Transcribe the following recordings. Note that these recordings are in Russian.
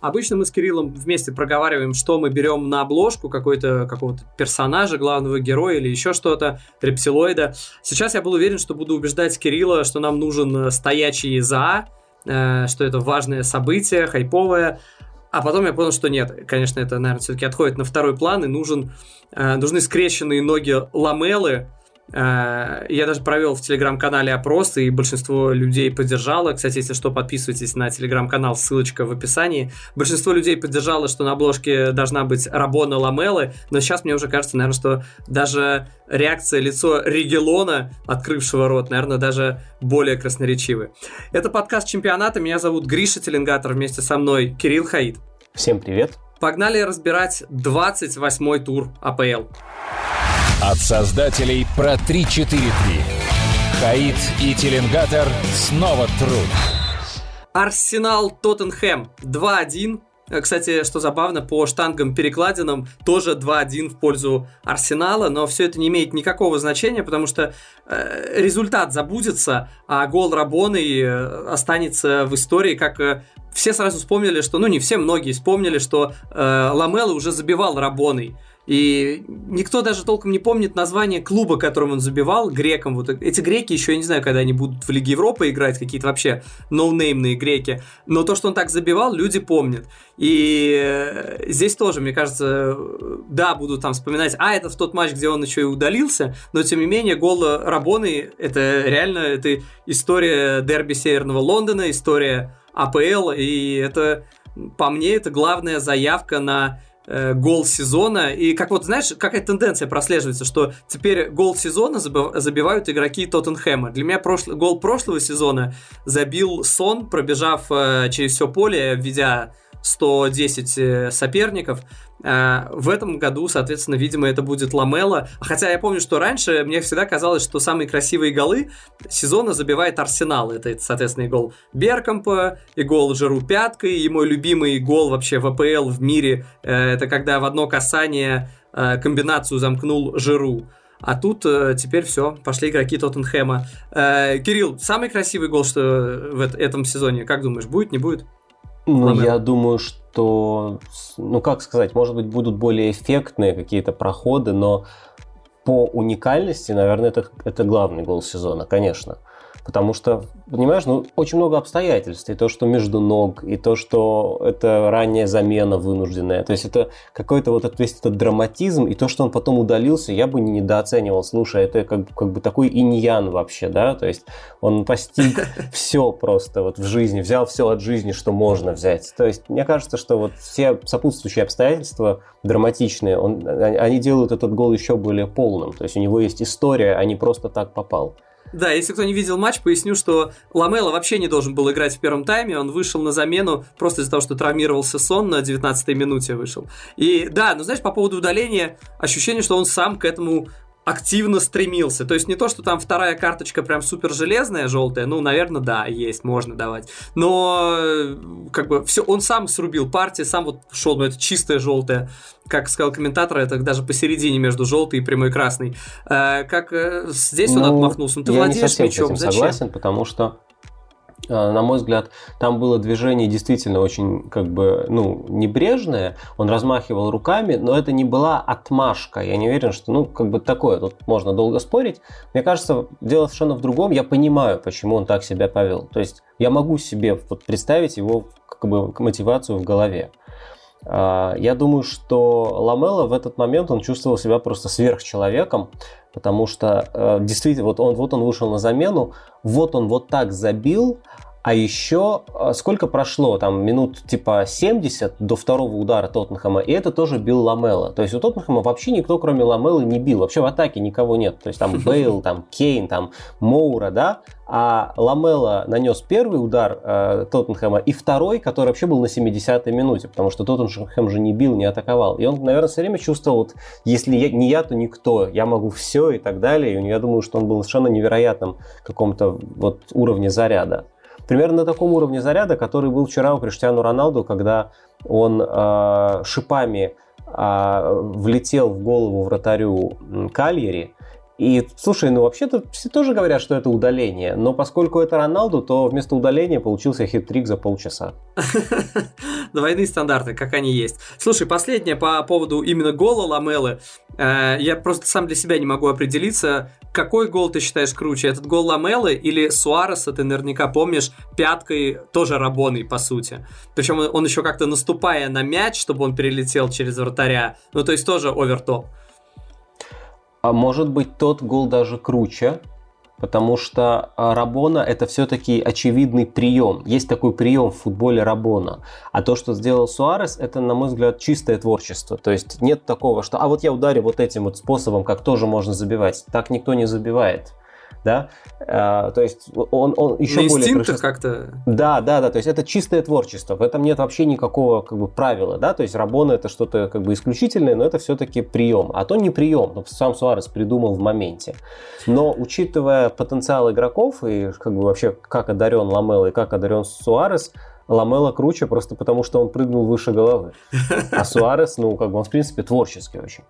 Обычно мы с Кириллом вместе проговариваем, что мы берем на обложку какой-то какого-то персонажа, главного героя или еще что-то, рептилоида. Сейчас я был уверен, что буду убеждать Кирилла, что нам нужен стоячий ЗА, э, что это важное событие, хайповое. А потом я понял, что нет. Конечно, это, наверное, все-таки отходит на второй план, и нужен, э, нужны скрещенные ноги ламелы, Э, я даже провел в телеграм-канале опрос, и большинство людей поддержало. Кстати, если что, подписывайтесь на телеграм-канал, ссылочка в описании. Большинство людей поддержало, что на обложке должна быть Рабона Ламелы, но сейчас мне уже кажется, наверное, что даже реакция лицо Ригелона, открывшего рот, наверное, даже более красноречивы. Это подкаст чемпионата. Меня зовут Гриша Теленгатор, вместе со мной Кирилл Хаид. Всем привет. Погнали разбирать 28-й тур АПЛ. От создателей про 3-4-3. Хаид и Теленгатор снова труд. Арсенал Тоттенхэм 2-1. Э, кстати, что забавно, по штангам перекладинам тоже 2-1 в пользу Арсенала, но все это не имеет никакого значения, потому что э, результат забудется, а гол Рабоны э, останется в истории, как э, все сразу вспомнили, что, ну не все, многие вспомнили, что э, Ламела уже забивал Рабоной. И никто даже толком не помнит название клуба, которым он забивал, грекам. Вот эти греки еще, я не знаю, когда они будут в Лиге Европы играть, какие-то вообще ноунеймные греки. Но то, что он так забивал, люди помнят. И э, здесь тоже, мне кажется, да, будут там вспоминать, а, это в тот матч, где он еще и удалился, но тем не менее гол Рабоны, это реально, это история дерби Северного Лондона, история АПЛ, и это, по мне, это главная заявка на э, гол сезона. И как вот, знаешь, какая тенденция прослеживается, что теперь гол сезона забивают игроки Тоттенхэма. Для меня прошлый, гол прошлого сезона забил Сон, пробежав э, через все поле, введя 110 э, соперников. А, в этом году, соответственно, видимо, это будет Ламела. Хотя я помню, что раньше мне всегда казалось, что самые красивые голы сезона забивает Арсенал. Это, соответственно, и гол Беркомпа, и гол Жиру пяткой, и мой любимый гол вообще в АПЛ в мире. Э, это когда в одно касание э, комбинацию замкнул Жиру. А тут э, теперь все, пошли игроки Тоттенхэма. Кирилл, самый красивый гол, что в этом сезоне, как думаешь, будет, не будет? Ну, я думаю, что, ну, как сказать, может быть, будут более эффектные какие-то проходы, но по уникальности, наверное, это, это главный гол сезона, конечно. Потому что, понимаешь, ну, очень много обстоятельств. И то, что между ног, и то, что это ранняя замена вынужденная. То есть это какой-то вот весь этот драматизм, и то, что он потом удалился, я бы не недооценивал. Слушай, это как, как бы такой иньян вообще, да? То есть он постиг все просто вот в жизни, взял все от жизни, что можно взять. То есть мне кажется, что вот все сопутствующие обстоятельства драматичные, он, они делают этот гол еще более полным. То есть у него есть история, а не просто так попал. Да, если кто не видел матч, поясню, что Ламела вообще не должен был играть в первом тайме, он вышел на замену просто из-за того, что травмировался сон на 19-й минуте вышел. И да, ну знаешь, по поводу удаления, ощущение, что он сам к этому активно стремился. То есть не то, что там вторая карточка прям супер железная, желтая, ну, наверное, да, есть, можно давать. Но э, как бы все, он сам срубил партии, сам вот шел, ну, это чистая желтая. Как сказал комментатор, это даже посередине между желтой и прямой красной. Э, как э, здесь ну, он отмахнулся. Ну, ты владеешь не совсем мячом, с этим зачем? согласен, потому что на мой взгляд, там было движение действительно очень как бы, ну, небрежное. Он размахивал руками, но это не была отмашка. Я не уверен, что, ну, как бы такое, тут можно долго спорить. Мне кажется, дело совершенно в другом. Я понимаю, почему он так себя повел. То есть я могу себе вот представить его как бы мотивацию в голове. А, я думаю, что Ламела в этот момент он чувствовал себя просто сверхчеловеком, потому что э, действительно вот он, вот он вышел на замену, вот он вот так забил, а еще э, сколько прошло, там минут типа 70 до второго удара Тоттенхэма, и это тоже бил Ламела. То есть у Тоттенхэма вообще никто, кроме Ламелы, не бил. Вообще в атаке никого нет. То есть там Бейл, там Кейн, там Моура, да, а Ламела нанес первый удар э, Тоттенхэма и второй, который вообще был на 70-й минуте, потому что Тоттенхэм же не бил, не атаковал. И он, наверное, все время чувствовал, вот, если я, не я, то никто, я могу все и так далее. И я думаю, что он был совершенно невероятным каком-то вот уровне заряда. Примерно на таком уровне заряда, который был вчера у Криштиану Роналду, когда он э, шипами э, влетел в голову вратарю Кальери, и, слушай, ну вообще-то все тоже говорят, что это удаление, но поскольку это Роналду, то вместо удаления получился хит-трик за полчаса. Двойные стандарты, как они есть. Слушай, последнее по поводу именно гола Ламелы. Э, я просто сам для себя не могу определиться, какой гол ты считаешь круче? Этот гол Ламелы или Суареса, ты наверняка помнишь, пяткой тоже Рабоной, по сути. Причем он еще как-то наступая на мяч, чтобы он перелетел через вратаря. Ну, то есть тоже овертоп. А может быть, тот гол даже круче, потому что а, Рабона это все-таки очевидный прием. Есть такой прием в футболе Рабона. А то, что сделал Суарес, это, на мой взгляд, чистое творчество. То есть нет такого, что а вот я ударю вот этим вот способом, как тоже можно забивать. Так никто не забивает да, а, то есть он, он еще На более... Происход... как-то... Да, да, да, то есть это чистое творчество, в этом нет вообще никакого как бы правила, да, то есть Рабона это что-то как бы исключительное, но это все-таки прием, а то не прием, ну, сам Суарес придумал в моменте. Но учитывая потенциал игроков и как бы вообще как одарен Ламел и как одарен Суарес, Ламела круче просто потому, что он прыгнул выше головы. А Суарес, ну, как бы он, в принципе, творческий очень.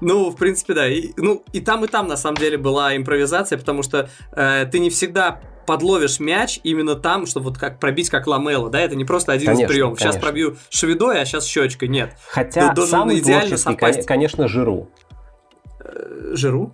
Ну, в принципе, да. И, ну, и там, и там, на самом деле, была импровизация, потому что э, ты не всегда подловишь мяч именно там, чтобы вот как пробить как Ламела, да, это не просто один конечно, из приемов. Сейчас конечно. пробью шведой, а сейчас щечкой, нет. Хотя ты самый идеально совпасть. конечно, Жиру. Э, Жиру?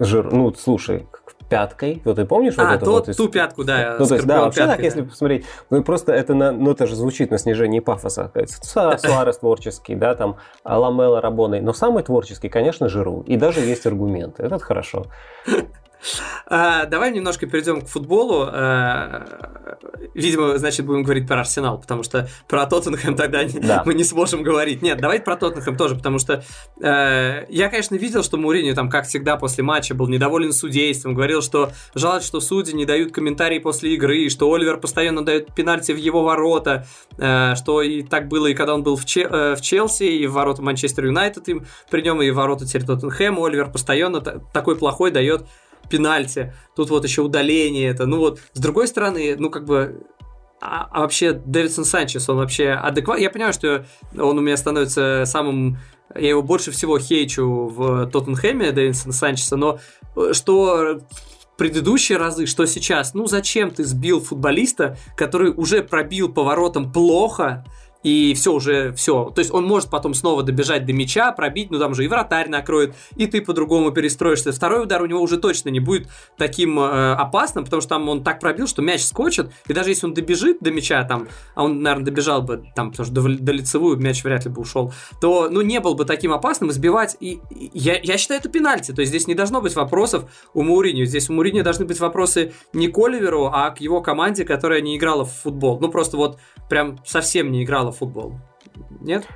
Жир, ну, слушай, пяткой. Вот ты помнишь а, вот это то, вот? ту пятку, да. Ну, то есть, да, вообще пяткой, так, если посмотреть, ну, просто это, на, ну, это же звучит на снижении пафоса. Суарес творческий, да, там, Ламела Рабоной. Но самый творческий, конечно, Жиру. И даже есть аргументы. Это хорошо. А, давай немножко перейдем к футболу. А, видимо, значит, будем говорить про Арсенал, потому что про Тоттенхэм тогда да. мы не сможем говорить. Нет, давайте про Тоттенхэм тоже, потому что э, я, конечно, видел, что Мурини там, как всегда, после матча был недоволен судейством, говорил, что жалует, что судьи не дают комментарии после игры, что Оливер постоянно дает пенальти в его ворота, э, что и так было и когда он был в, Че э, в Челси, и в ворота Манчестер Юнайтед им при нем, и в ворота теперь Тоттенхэма Оливер постоянно такой плохой дает пенальти, тут вот еще удаление это. Ну вот, с другой стороны, ну как бы а, а вообще Дэвидсон Санчес, он вообще адекватный? Я понимаю, что он у меня становится самым... Я его больше всего хейчу в Тоттенхэме, Дэвидсон Санчеса, но э, что предыдущие разы, что сейчас, ну зачем ты сбил футболиста, который уже пробил поворотом плохо, и все уже, все. То есть он может потом снова добежать до мяча, пробить, ну там же и вратарь накроет, и ты по-другому перестроишься. Второй удар у него уже точно не будет таким э, опасным, потому что там он так пробил, что мяч скочит, и даже если он добежит до мяча, там, а он, наверное, добежал бы, там, потому что до, до лицевую мяч вряд ли бы ушел, то, ну, не был бы таким опасным избивать. И, и я, я считаю, это пенальти. То есть здесь не должно быть вопросов у Мауриньо. Здесь у Мауриньо должны быть вопросы не к Оливеру, а к его команде, которая не играла в футбол. Ну, просто вот прям совсем не играла футбол. Нет?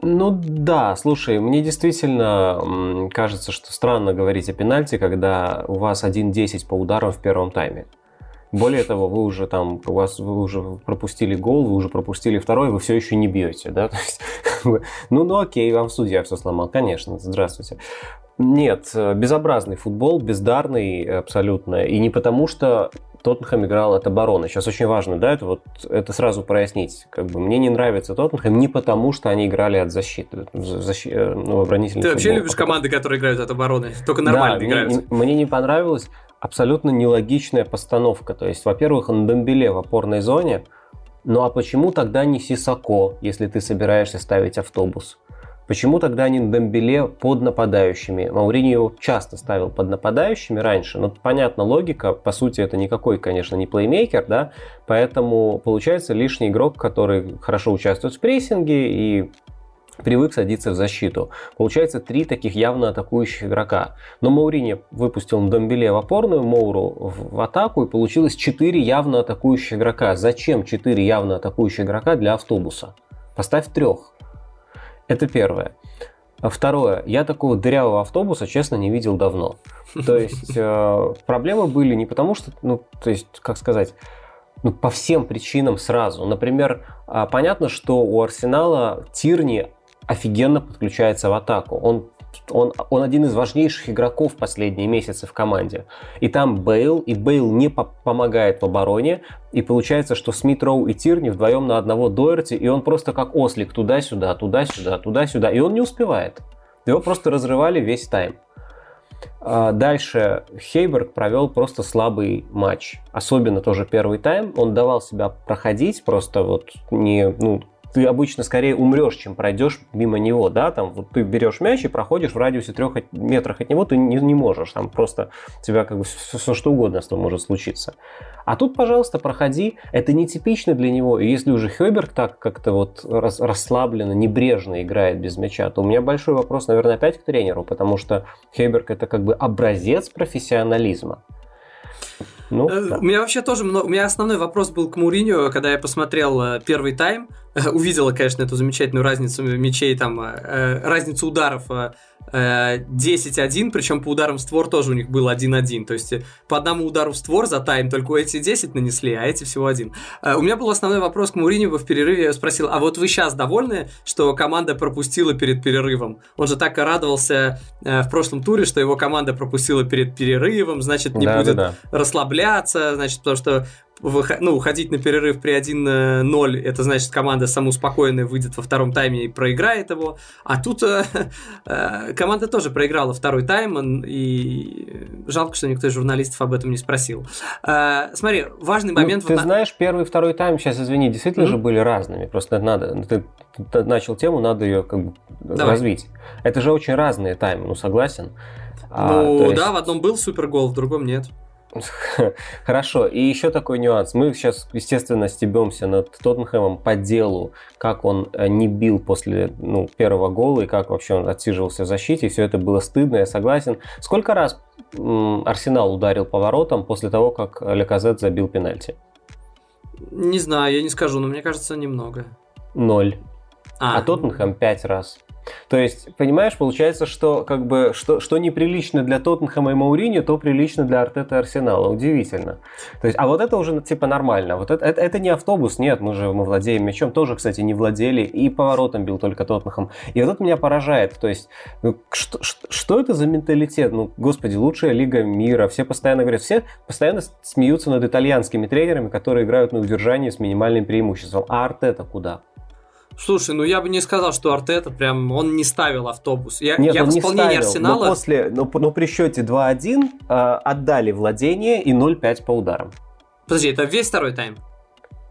Ну да, слушай, мне действительно кажется, что странно говорить о пенальти, когда у вас 1-10 по ударам в первом тайме. Более того, вы уже там, у вас вы уже пропустили гол, вы уже пропустили второй, вы все еще не бьете, да? Ну, ну окей, вам судья все сломал, конечно, здравствуйте. Нет, безобразный футбол, бездарный абсолютно. И не потому, что Тоттенхэм играл от обороны. Сейчас очень важно, да, это вот это сразу прояснить. Как бы мне не нравится Тоттенхэм не потому, что они играли от защиты, защи, э, ну, оборонительный Ты вообще любишь команды, которые играют от обороны? Только нормально да, играют. Мне, мне не понравилась абсолютно нелогичная постановка. То есть, во-первых, Ндембеле в опорной зоне, ну а почему тогда не Сисако, если ты собираешься ставить автобус? Почему тогда не Дембеле под нападающими? Мауриньо часто ставил под нападающими раньше, но понятна логика, по сути это никакой, конечно, не плеймейкер, да, поэтому получается лишний игрок, который хорошо участвует в прессинге и привык садиться в защиту. Получается три таких явно атакующих игрока. Но Маурини выпустил Домбеле в опорную, Моуру в атаку, и получилось четыре явно атакующих игрока. Зачем четыре явно атакующих игрока для автобуса? Поставь трех. Это первое. А второе, я такого дырявого автобуса, честно, не видел давно. То есть э, проблемы были не потому, что, ну, то есть, как сказать, ну, по всем причинам сразу. Например, э, понятно, что у Арсенала Тирни офигенно подключается в атаку. Он он, он один из важнейших игроков последние месяцы в команде. И там Бейл, и Бейл не по помогает в обороне, и получается, что Смит Роу и Тирни вдвоем на одного Доерти, и он просто как ослик туда-сюда, туда-сюда, туда-сюда, и он не успевает. Его просто разрывали весь тайм. А, дальше Хейберг провел просто слабый матч. Особенно тоже первый тайм. Он давал себя проходить, просто вот не, ну, ты обычно скорее умрешь, чем пройдешь мимо него, да, там вот ты берешь мяч и проходишь в радиусе трех метрах от него, ты не, не можешь, там просто тебя как бы все, все что угодно с тобой может случиться. А тут, пожалуйста, проходи, это нетипично для него, и если уже Хёберг так как-то вот рас, расслабленно, небрежно играет без мяча, то у меня большой вопрос, наверное, опять к тренеру, потому что Хёберг это как бы образец профессионализма. Ну, э, да. У меня вообще тоже много... У меня основной вопрос был к Муриню, когда я посмотрел э, первый тайм. Увидела, конечно, эту замечательную разницу мячей, там, э, разницу ударов 10-1, причем по ударам в створ тоже у них был 1-1. То есть по одному удару в створ за тайм только эти 10 нанесли, а эти всего один. У меня был основной вопрос к Муриню в перерыве. Я спросил, а вот вы сейчас довольны, что команда пропустила перед перерывом? Он же так радовался в прошлом туре, что его команда пропустила перед перерывом, значит, не да, будет да, да. расслабляться, значит, потому что ну, уходить на перерыв при 1-0, это значит, команда самоуспокоенная выйдет во втором тайме и проиграет его. А тут э, э, команда тоже проиграла второй тайм, и жалко, что никто из журналистов об этом не спросил. Э, смотри, важный ну, момент... Ты вот знаешь, первый и второй тайм, сейчас извини, действительно mm-hmm. же были разными, просто надо... Ты, ты начал тему, надо ее как бы Давай. развить. Это же очень разные таймы, ну согласен. А, ну а, есть... да, в одном был супергол, в другом нет. Хорошо, и еще такой нюанс. Мы сейчас, естественно, стебемся над Тоттенхэмом по делу, как он э, не бил после ну, первого гола и как вообще он отсиживался в защите. Все это было стыдно, я согласен. Сколько раз Арсенал ударил поворотом после того, как Леказет забил пенальти? Не знаю, я не скажу, но мне кажется, немного. Ноль. А, а Тоттенхэм пять раз. То есть, понимаешь, получается, что как бы что, что неприлично для Тоттенхэма и Маурини, то прилично для Артета и Арсенала. Удивительно. То есть, а вот это уже типа нормально. Вот это, это, это не автобус, нет, мы же мы владеем мячом, тоже, кстати, не владели, и поворотом бил только Тоттенхэм. И вот это меня поражает. То есть, ну, что, что, что это за менталитет? Ну, господи, лучшая лига мира. Все постоянно говорят, все постоянно смеются над итальянскими тренерами, которые играют на удержании с минимальным преимуществом. А Артета куда? Слушай, ну я бы не сказал, что Артета прям он не ставил автобус. Я, Нет, я он в исполнении не ставил, Арсенала. Но после, но, но при счете 2-1 э, отдали владение и 0-5 по ударам. Подожди, это весь второй тайм?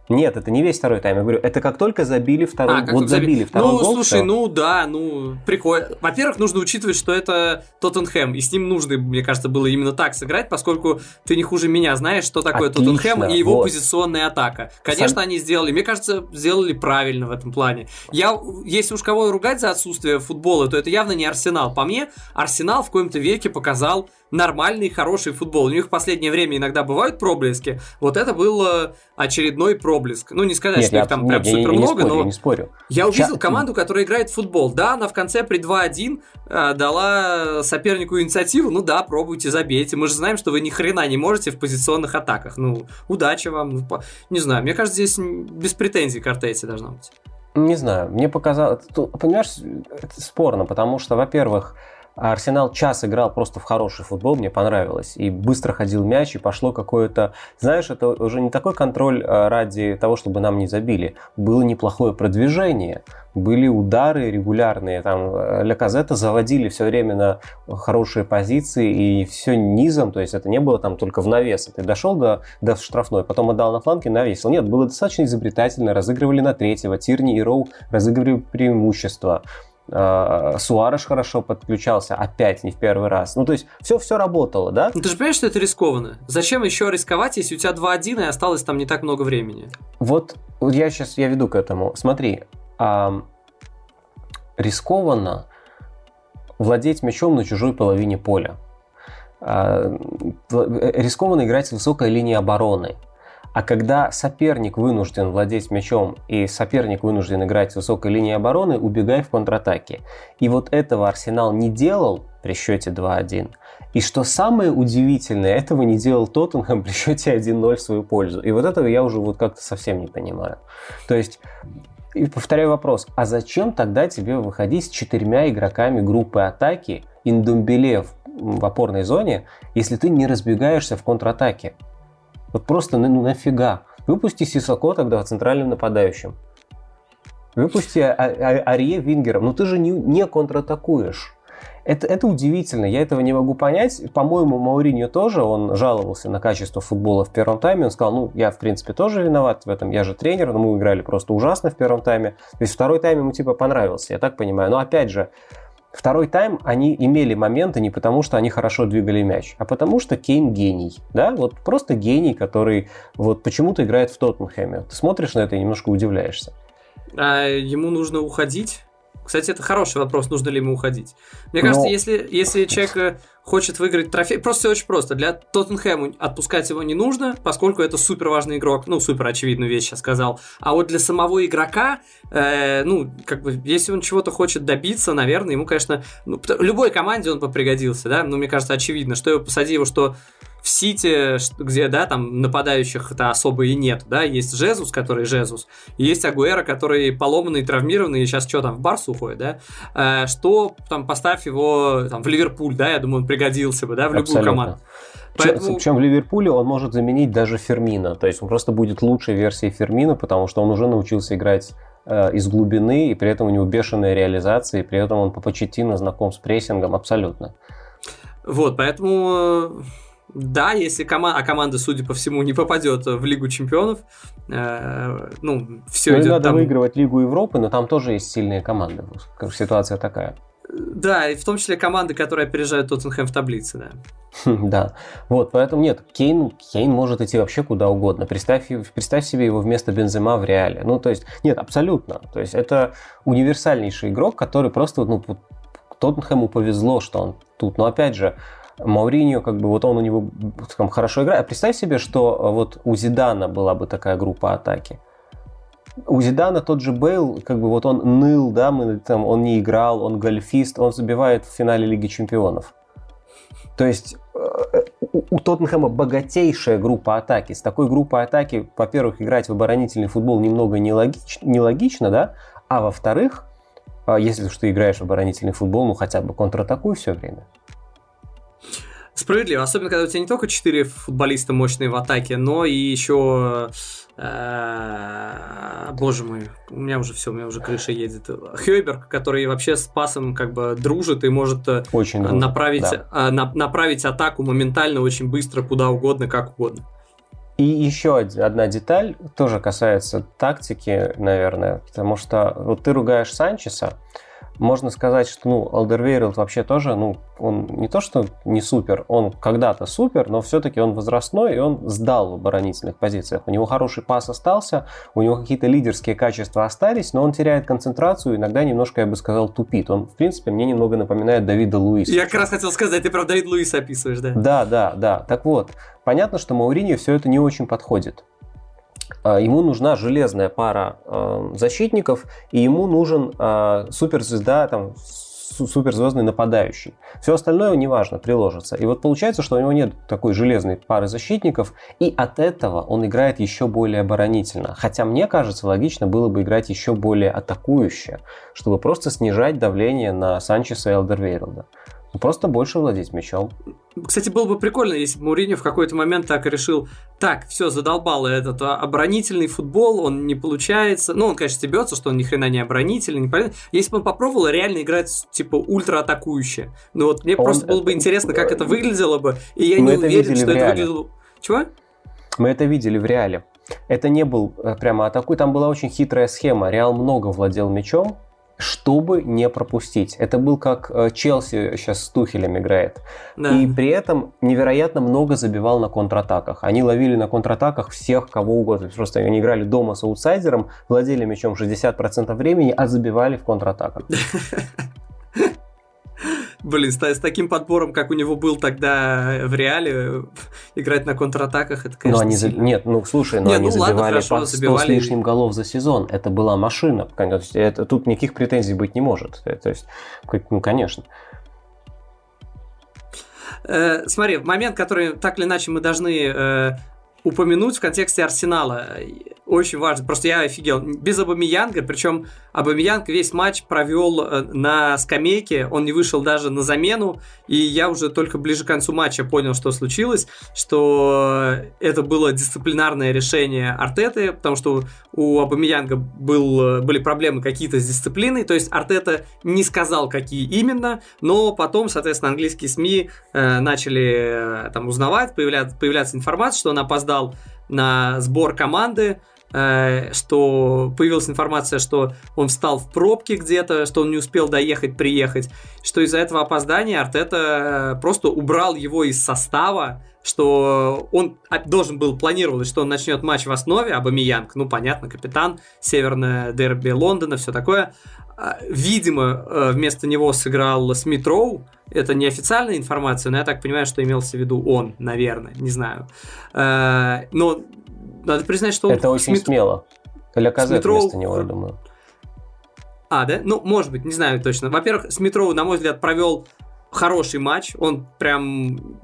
Нет, это не весь второй тайм. Я говорю, это как только забили второй. А, вот забили, забили второй ну, гол. слушай, все. ну да, ну прикольно. Во-первых, нужно учитывать, что это Тоттенхэм, и с ним нужно, мне кажется, было именно так сыграть, поскольку ты не хуже меня знаешь, что такое Отлично, Тоттенхэм и его вот. позиционная атака. Конечно, Сам... они сделали, мне кажется, сделали правильно в этом плане. Я, если уж кого ругать за отсутствие футбола, то это явно не Арсенал. По мне, Арсенал в каком-то веке показал нормальный, хороший футбол. У них в последнее время иногда бывают проблески. Вот это был э, очередной проблеск. Ну, не сказать, нет, что их там нет, прям супер много, спорю, но я, спорю. я увидел Сейчас... команду, которая играет в футбол. Да, она в конце при 2-1 э, дала сопернику инициативу. Ну да, пробуйте, забейте. Мы же знаем, что вы ни хрена не можете в позиционных атаках. Ну, удачи вам. Ну, не знаю, мне кажется, здесь без претензий к Артете должна быть. Не знаю, мне показалось... Понимаешь, это спорно, потому что, во-первых, а Арсенал час играл просто в хороший футбол, мне понравилось. И быстро ходил мяч, и пошло какое-то... Знаешь, это уже не такой контроль а, ради того, чтобы нам не забили. Было неплохое продвижение. Были удары регулярные. Там э, Ля Казета заводили все время на хорошие позиции, и все низом. То есть это не было там только в навес. Ты дошел до, до штрафной, потом отдал на фланге, навесил. Нет, было достаточно изобретательно. Разыгрывали на третьего. Тирни и Роу разыгрывали преимущество. Э, Суареш хорошо подключался, опять не в первый раз. Ну, то есть, все, все работало, да? Ну, ты же понимаешь, что это рискованно? Зачем еще рисковать, если у тебя 2-1 и осталось там не так много времени? Вот, вот я сейчас, я веду к этому. Смотри, а, рискованно владеть мячом на чужой половине поля. А, рискованно играть с высокой линией обороны. А когда соперник вынужден владеть мячом и соперник вынужден играть с высокой линии обороны, убегай в контратаке. И вот этого Арсенал не делал при счете 2-1. И что самое удивительное, этого не делал Тоттенхэм при счете 1-0 в свою пользу. И вот этого я уже вот как-то совсем не понимаю. То есть и повторяю вопрос, а зачем тогда тебе выходить с четырьмя игроками группы атаки Индумбеле в опорной зоне, если ты не разбегаешься в контратаке? Вот просто ну, нафига? Выпусти Сисако тогда центральным нападающим. Выпусти а- а- Арье Вингером. Ну ты же не, не контратакуешь. Это, это удивительно, я этого не могу понять. По-моему, Мауриньо тоже, он жаловался на качество футбола в первом тайме. Он сказал, ну, я, в принципе, тоже виноват в этом, я же тренер, но мы играли просто ужасно в первом тайме. То есть второй тайм ему типа понравился, я так понимаю. Но опять же, Второй тайм они имели моменты не потому, что они хорошо двигали мяч, а потому что Кейн гений. Да, вот просто гений, который вот почему-то играет в Тоттенхэме. Ты смотришь на это и немножко удивляешься. А ему нужно уходить? Кстати, это хороший вопрос, нужно ли ему уходить. Мне Но... кажется, если, если человек э, хочет выиграть трофей, просто все очень просто. Для Тоттенхэма отпускать его не нужно, поскольку это супер важный игрок. Ну, супер очевидную вещь сейчас сказал. А вот для самого игрока, э, ну, как бы, если он чего-то хочет добиться, наверное, ему, конечно, ну, любой команде он бы пригодился, да. Ну, мне кажется, очевидно, что его посади его, что в Сити, где, да, там нападающих-то особо и нет, да, есть Жезус, который Жезус, и есть Агуэра, который поломанный, травмированный, и сейчас что там, в Барс уходит, да, э, что там, поставь его там в Ливерпуль, да, я думаю, он пригодился бы, да, в любую Абсолютно. команду. Поэтому... Причем в Ливерпуле он может заменить даже Фермина, то есть он просто будет лучшей версией Фермина, потому что он уже научился играть э, из глубины, и при этом у него бешеная реализация, и при этом он по Почетину знаком с прессингом абсолютно. Вот, поэтому да, если команда, а команда, судя по всему, не попадет в Лигу Чемпионов, э, ну, все ну, идет надо там... выигрывать Лигу Европы, но там тоже есть сильные команды. Ситуация такая. Да, и в том числе команды, которые опережают Тоттенхэм в таблице, да. Да, вот, поэтому нет, Кейн, Кейн может идти вообще куда угодно. Представь, представь себе его вместо Бензема в реале. Ну, то есть, нет, абсолютно. То есть, это универсальнейший игрок, который просто, ну, Тоттенхэму повезло, что он тут. Но опять же, Мауриньо, как бы вот он у него там, хорошо играет. А представь себе, что э, вот у Зидана была бы такая группа атаки. У Зидана тот же Бейл, как бы вот он ныл, да, мы, там, он не играл, он гольфист, он забивает в финале Лиги Чемпионов. То есть э, у Тоттенхэма богатейшая группа атаки. С такой группой атаки, во-первых, играть в оборонительный футбол немного нелогично, нелогично да, а во-вторых, э, если ты играешь в оборонительный футбол, ну хотя бы контратакуй все время. Справедливо, особенно когда у тебя не только 4 футболиста мощные в атаке, но и еще э, боже мой, у меня уже все, у меня уже крыша едет. Хёйберг, который вообще с пасом как бы дружит и может э, очень дружит, направить, да. А, направить атаку моментально, очень быстро, куда угодно, как угодно. И еще одна деталь тоже касается тактики, наверное, потому что вот ты ругаешь Санчеса, можно сказать, что ну, Алдервейрилд вообще тоже, ну, он не то, что не супер, он когда-то супер, но все-таки он возрастной, и он сдал в оборонительных позициях. У него хороший пас остался, у него какие-то лидерские качества остались, но он теряет концентрацию, иногда немножко, я бы сказал, тупит. Он, в принципе, мне немного напоминает Давида Луиса. Я как раз хотел сказать, ты про Давида Луиса описываешь, да? Да, да, да. Так вот, понятно, что Мауриньо все это не очень подходит. А, ему нужна железная пара а, защитников, и ему нужен а, суперзвезда, там, суперзвездный нападающий. Все остальное неважно, приложится. И вот получается, что у него нет такой железной пары защитников, и от этого он играет еще более оборонительно. Хотя мне кажется, логично было бы играть еще более атакующе, чтобы просто снижать давление на Санчеса и Элдервейрелда. Ну, просто больше владеть мячом. Кстати, было бы прикольно, если бы Мourinho в какой-то момент так решил, так, все, задолбало этот а, оборонительный футбол, он не получается. Ну, он, конечно, стебется, что он ни хрена не оборонительный, не понятно. Если бы он попробовал реально играть, типа, ультра атакующее. Ну, вот мне он... просто было бы интересно, как это выглядело бы, и я Мы не уверен, что это выглядело... Чего? Мы это видели в реале. Это не был э, прямо атакуй, там была очень хитрая схема. Реал много владел мячом, чтобы не пропустить. Это был как э, Челси сейчас с Тухелем играет. Да. И при этом невероятно много забивал на контратаках. Они ловили на контратаках всех, кого угодно. Просто они играли дома с аутсайдером, владели мячом 60% времени, а забивали в контратаках. Блин, с, с таким подбором, как у него был тогда в реале, играть на контратаках, это, конечно, но они сильно. Нет, ну слушай, но Нет, они ну, забивали ладно, хорошо, по 100 забивали... с лишним голов за сезон. Это была машина. Это, тут никаких претензий быть не может. Э, то есть, ну, конечно. Э, смотри, момент, который так или иначе мы должны э, упомянуть в контексте Арсенала. Очень важно. Просто я офигел. Без Абамиянга, причем Абамиянг весь матч провел э, на скамейке, он не вышел даже на замену, и я уже только ближе к концу матча понял, что случилось, что это было дисциплинарное решение Артеты, потому что у Абамиянга был, были проблемы какие-то с дисциплиной, то есть Артета не сказал, какие именно, но потом, соответственно, английские СМИ э, начали э, там узнавать, появляться, появляться информация, что он опоздал на сбор команды, Э, что появилась информация, что он встал в пробке где-то, что он не успел доехать, приехать, что из-за этого опоздания Артета э, просто убрал его из состава, что он должен был планировать, что он начнет матч в основе, Абамиянг, ну понятно, капитан, северное дерби Лондона, все такое. А, видимо, э, вместо него сыграл Смит Роу, это не официальная информация, но я так понимаю, что имелся в виду он, наверное, не знаю. Но надо признать, что он... Это очень Смит... смело. Для Казет Смитроу... вместо него, я думаю. А, да? Ну, может быть, не знаю точно. Во-первых, Смитроу, на мой взгляд, провел хороший матч. Он прям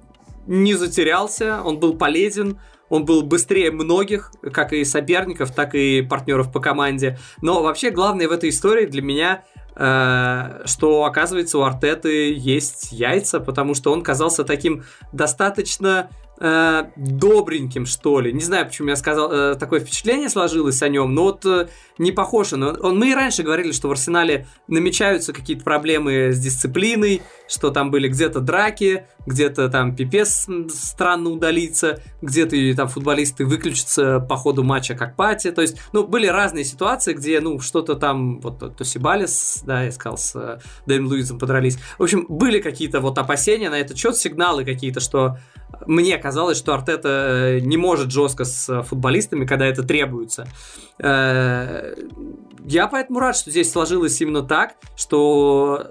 не затерялся, он был полезен, он был быстрее многих, как и соперников, так и партнеров по команде. Но вообще главное в этой истории для меня э, что оказывается у Артеты есть яйца, потому что он казался таким достаточно э, добреньким, что ли. Не знаю, почему я сказал, э, такое впечатление сложилось о нем, но вот э, не похож он. он. Мы и раньше говорили, что в Арсенале намечаются какие-то проблемы с дисциплиной, что там были где-то драки, где-то там пипец странно удалиться, где-то там футболисты выключатся по ходу матча как пати. То есть, ну, были разные ситуации, где, ну, что-то там, вот то Сибалис, да, я сказал, с э, Дэйм Луизом подрались. В общем, были какие-то вот опасения на этот счет, сигналы какие-то, что мне казалось, что Артета э, не может жестко с э, футболистами, когда это требуется. Э, я поэтому рад, что здесь сложилось именно так, что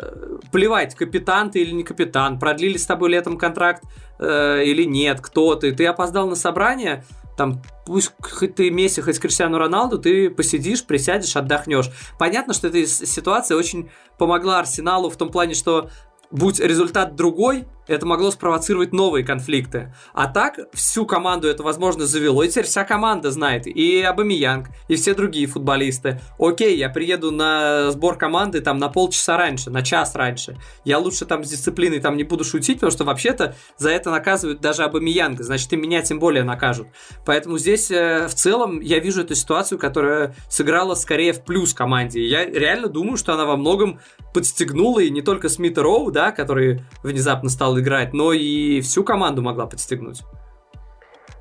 плевать, капитан ты или не капитан, продлили с тобой летом контракт или нет, кто ты, ты опоздал на собрание, там, пусть хоть ты Месси, хоть Криштиану Роналду, ты посидишь, присядешь, отдохнешь. Понятно, что эта ситуация очень помогла Арсеналу в том плане, что будь результат другой, это могло спровоцировать новые конфликты. А так, всю команду это, возможно, завело, и теперь вся команда знает, и Абамиянг, и все другие футболисты. Окей, я приеду на сбор команды там на полчаса раньше, на час раньше. Я лучше там с дисциплиной там не буду шутить, потому что вообще-то за это наказывают даже Абамиянга, значит, и меня тем более накажут. Поэтому здесь э, в целом я вижу эту ситуацию, которая сыграла скорее в плюс команде. Я реально думаю, что она во многом подстегнула и не только Смита Роу, да, который внезапно стал играть, но и всю команду могла подстегнуть.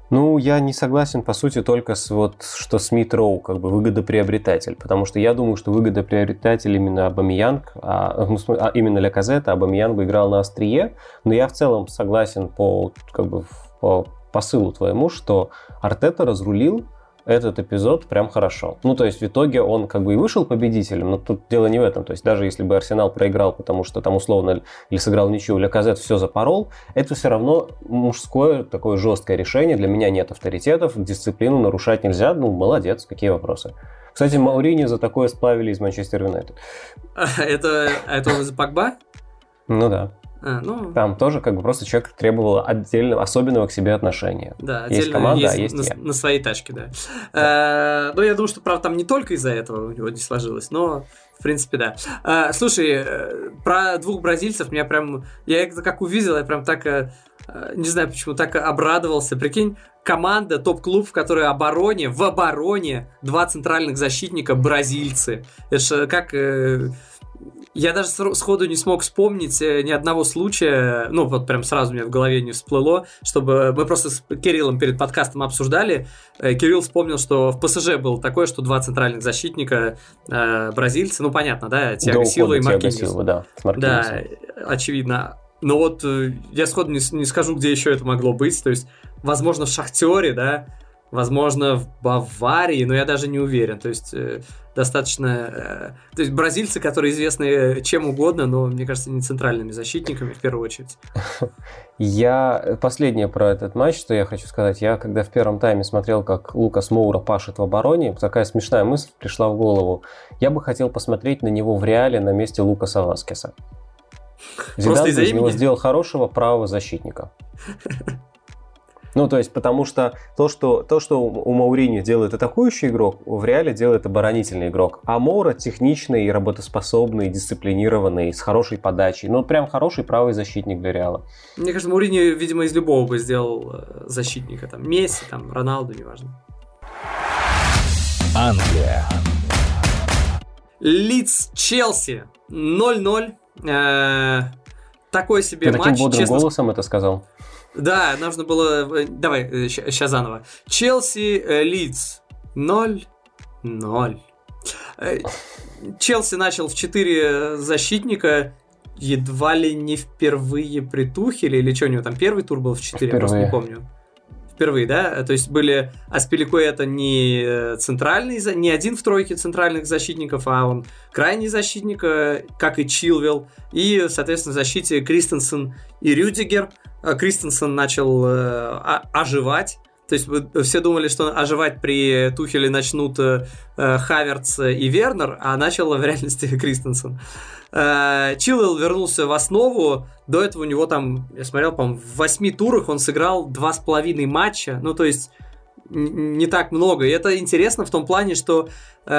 Ну, я не согласен, по сути, только с вот, что Смит Роу как бы выгодоприобретатель, потому что я думаю, что выгодоприобретатель именно Абамиянг, а, ну, а именно Ля Казета, Абамиянг бы играл на острие, но я в целом согласен по, как бы, по посылу твоему, что Артета разрулил этот эпизод прям хорошо. Ну, то есть в итоге он как бы и вышел победителем, но тут дело не в этом. То есть даже если бы Арсенал проиграл, потому что там условно или сыграл ничью, или Казет все запорол, это все равно мужское такое жесткое решение. Для меня нет авторитетов, дисциплину нарушать нельзя. Ну, молодец, какие вопросы. Кстати, Маурини за такое сплавили из Манчестер Юнайтед. Это, это он из Пакба? Ну да. А, ну... Там тоже как бы просто человек требовал отдельного, особенного к себе отношения. Да, есть команда, есть а есть на, я. на своей тачке, да. да. Э, ну, я думаю, что, правда, там не только из-за этого у него не сложилось, но в принципе, да. А, слушай, э, про двух бразильцев меня прям... Я это как увидел, я прям так... Э, не знаю почему, так обрадовался. Прикинь, команда, топ-клуб, в которой обороне, в обороне два центральных защитника бразильцы. Это же как... Я даже сходу не смог вспомнить э, ни одного случая, ну вот прям сразу мне в голове не всплыло, чтобы мы просто с Кириллом перед подкастом обсуждали. Э, Кирилл вспомнил, что в ПСЖ было такое, что два центральных защитника э, бразильцы, ну понятно, да, Тиаго Силва и Маркиньос. да, да, очевидно. Но вот э, я сходу не, не скажу, где еще это могло быть, то есть, возможно, в Шахтере, да, возможно, в Баварии, но я даже не уверен. То есть э, достаточно... Э, то есть бразильцы, которые известны чем угодно, но, мне кажется, не центральными защитниками в первую очередь. Я... Последнее про этот матч, что я хочу сказать. Я, когда в первом тайме смотрел, как Лукас Моура пашет в обороне, такая смешная мысль пришла в голову. Я бы хотел посмотреть на него в реале на месте Лукаса Васкеса. Зидан из него сделал хорошего правого защитника. Ну, то есть, потому что то, что, то, что у Маурини делает атакующий игрок, в реале делает оборонительный игрок. А Моура техничный, работоспособный, дисциплинированный, с хорошей подачей. Ну, прям хороший правый защитник для Реала. Мне кажется, Маурини, видимо, из любого бы сделал э, защитника. Там Месси, там, Роналду, неважно. Англия. Лидс Челси 0-0. Э, такой себе Ты матч. таким бодрым честно голосом это сказал? Да, нужно было... э, Давай, сейчас заново. Челси, э, Лидс 0-0. Э, Челси начал в 4 защитника, едва ли не впервые при Тухеле, или что у него там первый тур был в 4, я просто не помню. Впервые, да? То есть были Аспиликуэта не э, центральный, не один в тройке центральных защитников, а он крайний защитник, э, как и Чилвелл. И, соответственно, в защите Кристенсен и Рюдигер. Э, Кристенсен начал оживать. То есть все думали, что оживать при Тухеле начнут Хаверц и Вернер, а начал в реальности Кристенсен. Чилвелл вернулся в основу. До этого у него там, я смотрел, по-моему, в восьми турах он сыграл два с половиной матча. Ну, то есть не так много. И это интересно в том плане, что э,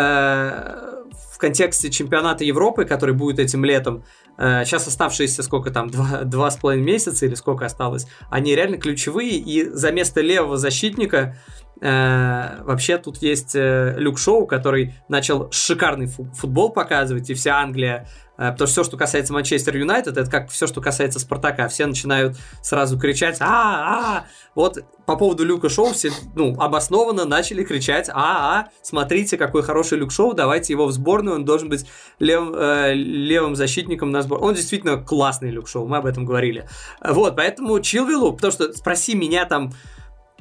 в контексте чемпионата Европы, который будет этим летом, э, сейчас оставшиеся сколько там, два, два с половиной месяца или сколько осталось, они реально ключевые, и за место левого защитника э, вообще тут есть э, Люк Шоу, который начал шикарный футбол показывать, и вся Англия Э, потому что все, что касается Манчестер Юнайтед, это как все, что касается Спартака. Все начинают сразу кричать а а Вот по поводу Люка Шоу все ну, обоснованно начали кричать а а смотрите, какой хороший Люк Шоу, давайте его в сборную, он должен быть лев, э, левым защитником на сбор. Он действительно классный Люк Шоу, мы об этом говорили. Вот, поэтому Чилвиллу, потому что спроси меня там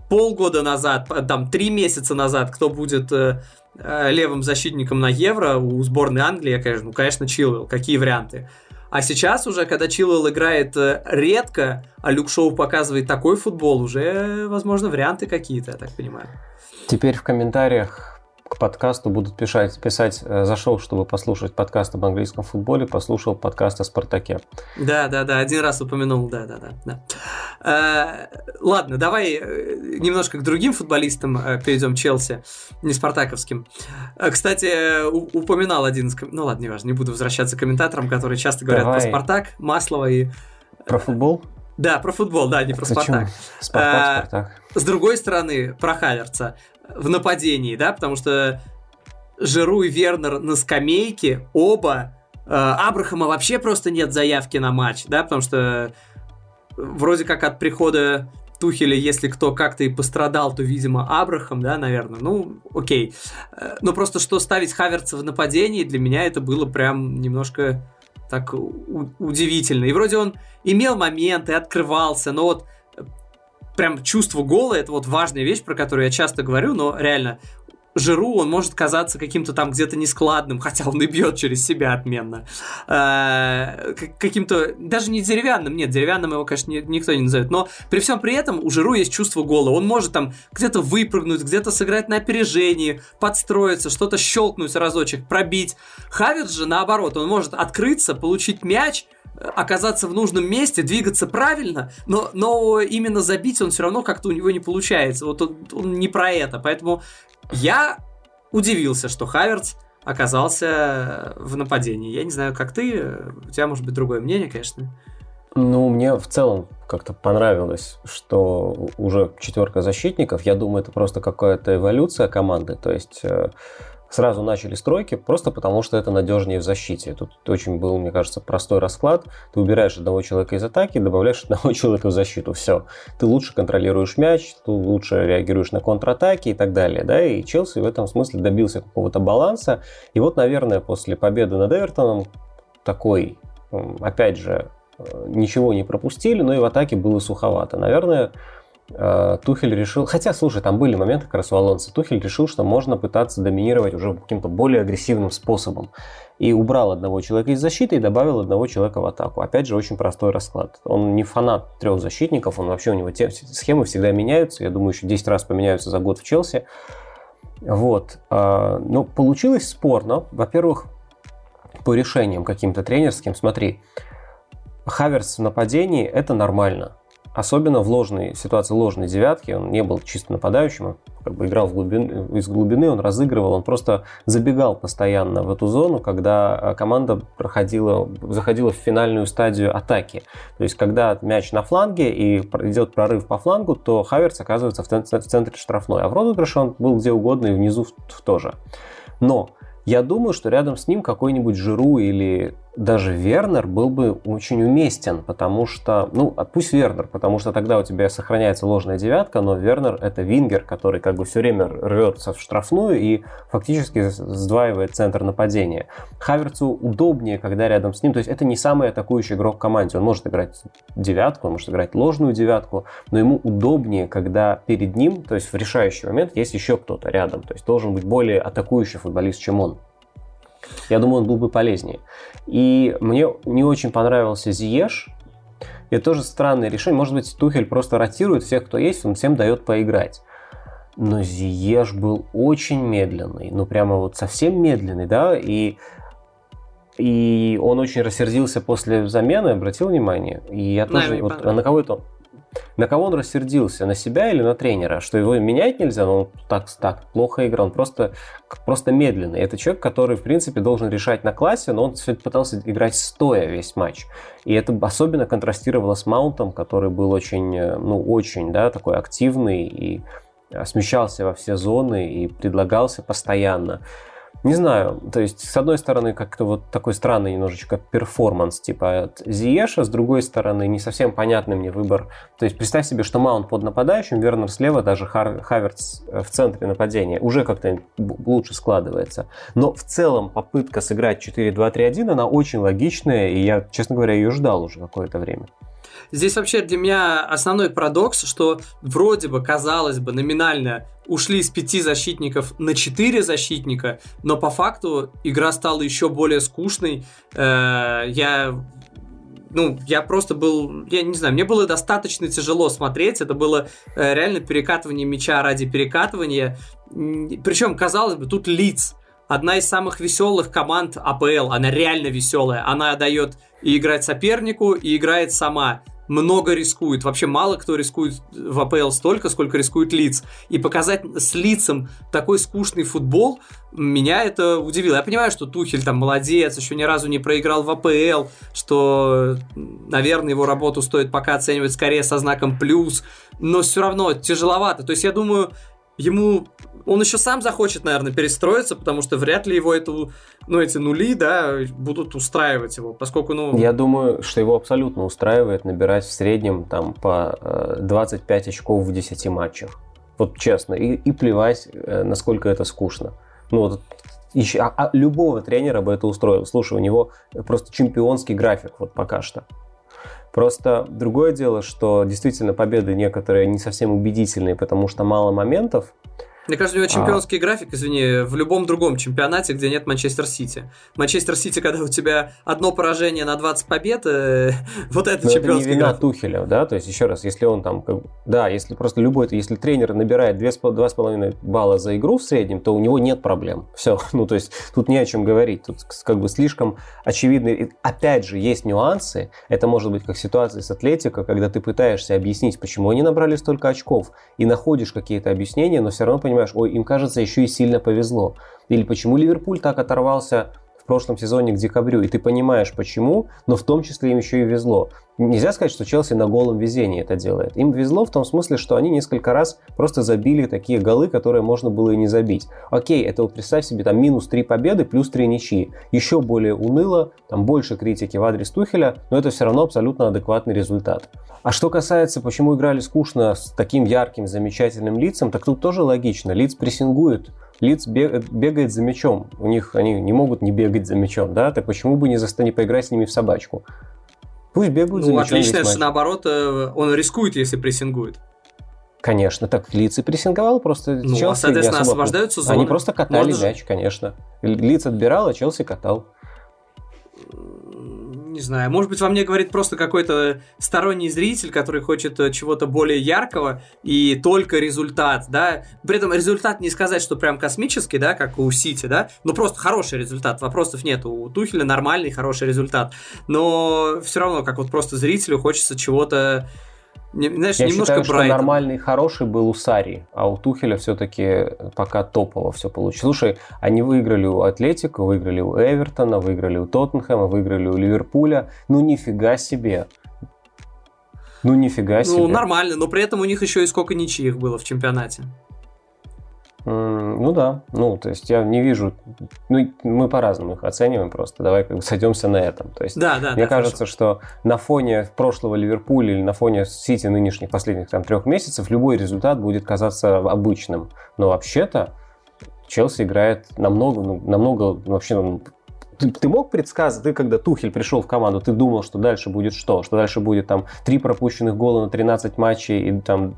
полгода назад, там три месяца назад, кто будет э, Э, левым защитником на Евро у сборной Англии, конечно, ну, конечно, Чилвелл. Какие варианты? А сейчас уже, когда Чилвелл играет э, редко, а Люк Шоу показывает такой футбол, уже, возможно, варианты какие-то, я так понимаю. Теперь в комментариях к подкасту будут писать, писать э, зашел, чтобы послушать подкаст об английском футболе, послушал подкаст о Спартаке. Да, да, да, один раз упомянул, да, да, да. да. Э, ладно, давай э, немножко к другим футболистам перейдем, Челси, не спартаковским. Кстати, упоминал один из... Ну ладно, не важно, не буду возвращаться к комментаторам, которые часто говорят давай. про Спартак, Маслова и... Про футбол? Да, про футбол, да, не про Почему? Спартак. Спартак, Спартак. С другой стороны, про Хаверца в нападении, да, потому что Жиру и Вернер на скамейке, оба. Э, Абрахама вообще просто нет заявки на матч, да, потому что вроде как от прихода Тухеля, если кто как-то и пострадал, то, видимо, Абрахам, да, наверное. Ну, окей. Э, но просто что ставить Хаверца в нападении, для меня это было прям немножко так удивительно. И вроде он имел моменты, открывался, но вот прям чувство гола, это вот важная вещь, про которую я часто говорю, но реально Жиру, он может казаться каким-то там где-то нескладным, хотя он и бьет через себя отменно. Э, каким-то, даже не деревянным, нет, деревянным его, конечно, никто не назовет, но при всем при этом у Жиру есть чувство гола. Он может там где-то выпрыгнуть, где-то сыграть на опережении, подстроиться, что-то щелкнуть разочек, пробить. Хаверс же, наоборот, он может открыться, получить мяч, оказаться в нужном месте, двигаться правильно, но, но именно забить он все равно как-то у него не получается. Вот он, он не про это. Поэтому я удивился, что Хаверц оказался в нападении. Я не знаю, как ты, у тебя может быть другое мнение, конечно. Ну, мне в целом как-то понравилось, что уже четверка защитников. Я думаю, это просто какая-то эволюция команды. То есть э, сразу начали стройки, просто потому что это надежнее в защите. Тут очень был, мне кажется, простой расклад. Ты убираешь одного человека из атаки, добавляешь одного человека в защиту. Все. Ты лучше контролируешь мяч, ты лучше реагируешь на контратаки и так далее. Да? И Челси в этом смысле добился какого-то баланса. И вот, наверное, после победы над Эвертоном такой, опять же, э, ничего не пропустили, но и в атаке было суховато. Наверное, Тухель решил, хотя, слушай, там были моменты как раз у Алонса, Тухель решил, что можно пытаться доминировать уже каким-то более агрессивным способом. И убрал одного человека из защиты и добавил одного человека в атаку. Опять же, очень простой расклад. Он не фанат трех защитников, он вообще у него те, схемы всегда меняются. Я думаю, еще 10 раз поменяются за год в Челси. Вот. Э, но получилось спорно. Во-первых, по решениям каким-то тренерским. Смотри, Хаверс в нападении – это нормально особенно в ложной ситуации ложной девятки, он не был чисто нападающим, он как бы играл в глубин, из глубины, он разыгрывал, он просто забегал постоянно в эту зону, когда э, команда проходила, заходила в финальную стадию атаки. То есть, когда мяч на фланге и идет прорыв по флангу, то Хаверс оказывается в центре штрафной, а в розыгрыше он был где угодно и внизу тоже. Но я думаю, что рядом с ним какой-нибудь Жиру или даже Вернер был бы очень уместен, потому что, ну, а пусть Вернер, потому что тогда у тебя сохраняется ложная девятка, но Вернер это вингер, который как бы все время рвется в штрафную и фактически сдваивает центр нападения. Хаверцу удобнее, когда рядом с ним, то есть это не самый атакующий игрок в команде, он может играть девятку, он может играть ложную девятку, но ему удобнее, когда перед ним, то есть в решающий момент есть еще кто-то рядом, то есть должен быть более атакующий футболист, чем он. Я думаю, он был бы полезнее. И мне не очень понравился Зиеш. Это тоже странное решение. Может быть, Тухель просто ротирует всех, кто есть, он всем дает поиграть. Но Зиеш был очень медленный. Ну, прямо вот совсем медленный, да, и и он очень рассердился после замены, обратил внимание. И я тоже, вот, а на кого это на кого он рассердился? На себя или на тренера? Что его менять нельзя, он так, так плохо играл, он просто, просто медленный. Это человек, который, в принципе, должен решать на классе, но он пытался играть стоя весь матч. И это особенно контрастировало с Маунтом, который был очень, э, ну, очень, да, такой активный и э, смещался во все зоны и предлагался постоянно. Не знаю, то есть, с одной стороны, как-то вот такой странный немножечко перформанс, типа от Зиеша, с другой стороны, не совсем понятный мне выбор. То есть, представь себе, что Маунт под нападающим, Вернер слева, даже Хар- Хаверц э, в центре нападения. Уже как-то лучше складывается. Но в целом попытка сыграть 4-2-3-1, она очень логичная, и я, честно говоря, ее ждал уже какое-то время. Здесь вообще для меня основной парадокс, что вроде бы, казалось бы, номинально ушли с пяти защитников на четыре защитника, но по факту игра стала еще более скучной. Э, я ну, я просто был, я не знаю, мне было достаточно тяжело смотреть, это было э, реально перекатывание мяча ради перекатывания, причем, казалось бы, тут лиц, одна из самых веселых команд АПЛ, она реально веселая, она дает и играть сопернику, и играет сама много рискует. Вообще мало кто рискует в АПЛ столько, сколько рискует лиц. И показать с лицом такой скучный футбол, меня это удивило. Я понимаю, что Тухель там молодец, еще ни разу не проиграл в АПЛ, что, наверное, его работу стоит пока оценивать скорее со знаком плюс, но все равно тяжеловато. То есть я думаю, ему он еще сам захочет, наверное, перестроиться, потому что вряд ли его эту, ну, эти нули, да, будут устраивать его, поскольку, ну... Я думаю, что его абсолютно устраивает набирать в среднем там по 25 э, очков в 10 матчах. Вот честно. И, и плевать, э, насколько это скучно. Ну, вот еще, а, а любого тренера бы это устроил. Слушай, у него просто чемпионский график вот пока что. Просто другое дело, что действительно победы некоторые не совсем убедительные, потому что мало моментов. Мне кажется, у него а. чемпионский а... график, извини, в любом другом чемпионате, где нет Манчестер Сити. Манчестер Сити, когда у тебя одно поражение на 20 побед, э, вот это Но чемпионский это не вина график. Тухеля, да, то есть еще раз, если он там, да, если просто любой, если тренер набирает 2,5 балла за игру в среднем, то у него нет проблем. Все, ну то есть тут не о чем говорить, тут как бы слишком очевидно. Опять же, есть нюансы, это может быть как ситуация с Атлетико, когда ты пытаешься объяснить, почему они набрали столько очков, и находишь какие-то объяснения, но все равно понимаешь, понимаешь, ой, им кажется еще и сильно повезло. Или почему Ливерпуль так оторвался в прошлом сезоне к декабрю, и ты понимаешь почему, но в том числе им еще и везло. Нельзя сказать, что Челси на голом везении это делает. Им везло в том смысле, что они несколько раз просто забили такие голы, которые можно было и не забить. Окей, это вот представь себе там минус 3 победы, плюс 3 ничьи. Еще более уныло, там больше критики в адрес Тухеля, но это все равно абсолютно адекватный результат. А что касается, почему играли скучно с таким ярким, замечательным лицом, так тут тоже логично. Лиц прессингуют, Лиц бегает за мячом. У них они не могут не бегать за мячом, да? Так почему бы не, за, не поиграть с ними в собачку? Пусть бегают ну, за отлично, что наоборот, э, он рискует, если прессингует. Конечно, так Лиц и прессинговал, просто ну, Челси а, соответственно, особо... освобождаются зоны. Они просто катали Можно мяч, конечно. Лиц отбирал, а Челси катал не знаю, может быть, во мне говорит просто какой-то сторонний зритель, который хочет э, чего-то более яркого и только результат, да. При этом результат не сказать, что прям космический, да, как у Сити, да, но просто хороший результат, вопросов нет. У Тухеля нормальный, хороший результат. Но все равно, как вот просто зрителю хочется чего-то знаешь, Я немножко считаю, Брайтон. что нормальный, хороший был у Сари, а у Тухеля все-таки пока топово все получилось. Слушай, они выиграли у Атлетика, выиграли у Эвертона, выиграли у Тоттенхэма, выиграли у Ливерпуля. Ну, нифига себе. Ну, нифига ну, себе. Ну, нормально, но при этом у них еще и сколько ничьих было в чемпионате. Ну да, ну то есть я не вижу, ну мы по-разному их оцениваем просто, давай как бы сойдемся на этом. То есть да, да, мне да, кажется, хорошо. что на фоне прошлого Ливерпуля или на фоне Сити нынешних последних там трех месяцев любой результат будет казаться обычным, но вообще-то Челси играет намного, ну, намного вообще ну, ты, ты мог предсказать, ты когда Тухель пришел в команду, ты думал, что дальше будет что? Что дальше будет там три пропущенных гола на 13 матчей и там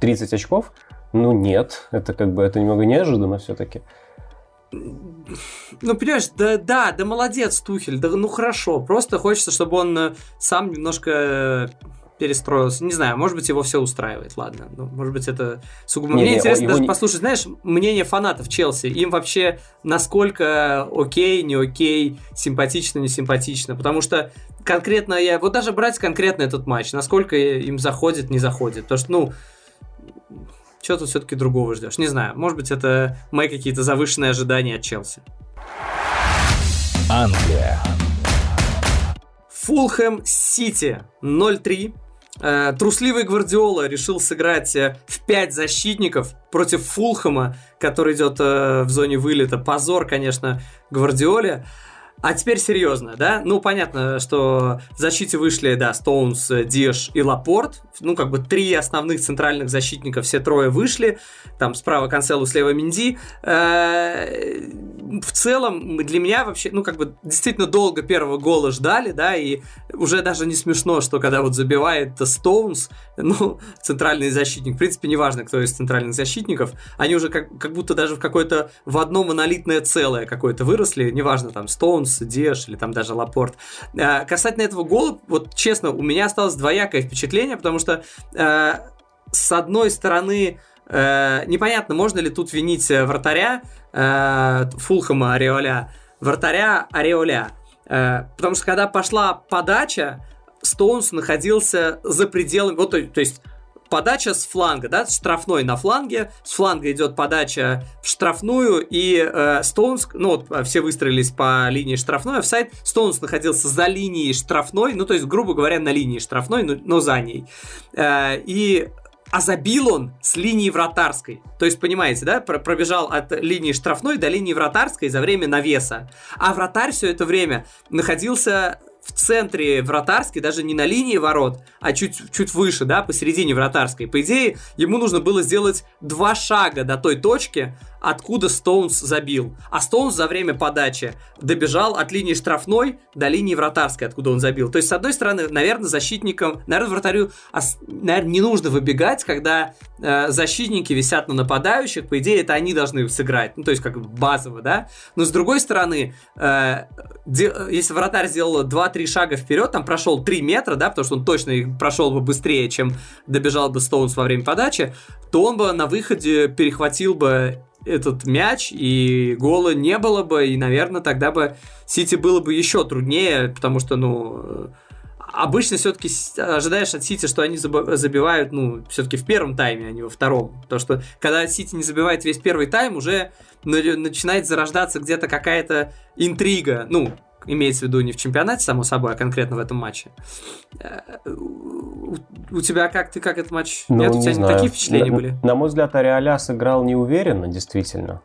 30 очков? Ну нет, это как бы это немного неожиданно все-таки. Ну, понимаешь, да, да, да молодец, Тухель, да ну хорошо. Просто хочется, чтобы он э, сам немножко э, перестроился. Не знаю, может быть, его все устраивает, ладно. Ну, может быть, это сугубо... Не, Мне не, интересно даже не... послушать, знаешь, мнение фанатов Челси. Им вообще насколько окей, не окей, симпатично, не симпатично. Потому что конкретно я... Вот даже брать конкретно этот матч, насколько им заходит, не заходит. Потому что, ну, чего тут все-таки другого ждешь? Не знаю, может быть, это мои какие-то завышенные ожидания от Челси. Англия. Фулхэм Сити 0-3. Э, трусливый Гвардиола решил сыграть э, в 5 защитников против Фулхэма, который идет э, в зоне вылета. Позор, конечно, Гвардиоле. А теперь серьезно, да? Ну, понятно, что в защите вышли, да, Стоунс, Диш и Лапорт. Ну, как бы три основных центральных защитника, все трое вышли. Там справа Канцелу, слева Минди. Э, в целом, для меня вообще, ну, как бы действительно долго первого гола ждали, да, и уже даже не смешно, что когда вот забивает Стоунс, ну, центральный защитник, в принципе, неважно, кто из центральных защитников, они уже как, как будто даже в какое-то, в одно монолитное целое какое-то выросли, неважно, там, Стоунс, Джонс, или там даже Лапорт. Э, касательно этого гола, вот честно, у меня осталось двоякое впечатление, потому что э, с одной стороны э, непонятно, можно ли тут винить вратаря Фулхама Ореоля, вратаря Ореоля. Потому что когда пошла подача, Стоунс находился за пределами, вот, то есть подача с фланга, да, штрафной на фланге, с фланга идет подача в штрафную, и э, ну вот э, все выстроились по линии штрафной, офсайд, Стоунс находился за линией штрафной, ну то есть, грубо говоря, на линии штрафной, но, но за ней. Э, и а забил он с линии вратарской. То есть, понимаете, да, пробежал от линии штрафной до линии вратарской за время навеса. А вратарь все это время находился в центре вратарской, даже не на линии ворот, а чуть, чуть выше, да, посередине вратарской. По идее, ему нужно было сделать два шага до той точки, откуда Стоунс забил. А Стоунс за время подачи добежал от линии штрафной до линии вратарской, откуда он забил. То есть, с одной стороны, наверное, защитникам, наверное, вратарю, наверное, не нужно выбегать, когда э, защитники висят на нападающих, по идее, это они должны сыграть. Ну, то есть, как базово, да? Но с другой стороны, э, де, если вратарь сделал 2-3 шага вперед, там прошел 3 метра, да, потому что он точно их прошел бы быстрее, чем добежал бы Стоунс во время подачи, то он бы на выходе перехватил бы этот мяч, и гола не было бы, и, наверное, тогда бы Сити было бы еще труднее, потому что, ну, обычно все-таки ожидаешь от Сити, что они забивают, ну, все-таки в первом тайме, а не во втором. Потому что когда Сити не забивает весь первый тайм, уже начинает зарождаться где-то какая-то интрига. Ну, имеется в виду не в чемпионате, само собой, а конкретно в этом матче. Э, у, тебя как ты как этот матч? Ну, Нет, у тебя не такие впечатления на, были? На мой взгляд, Ариаля сыграл неуверенно, действительно.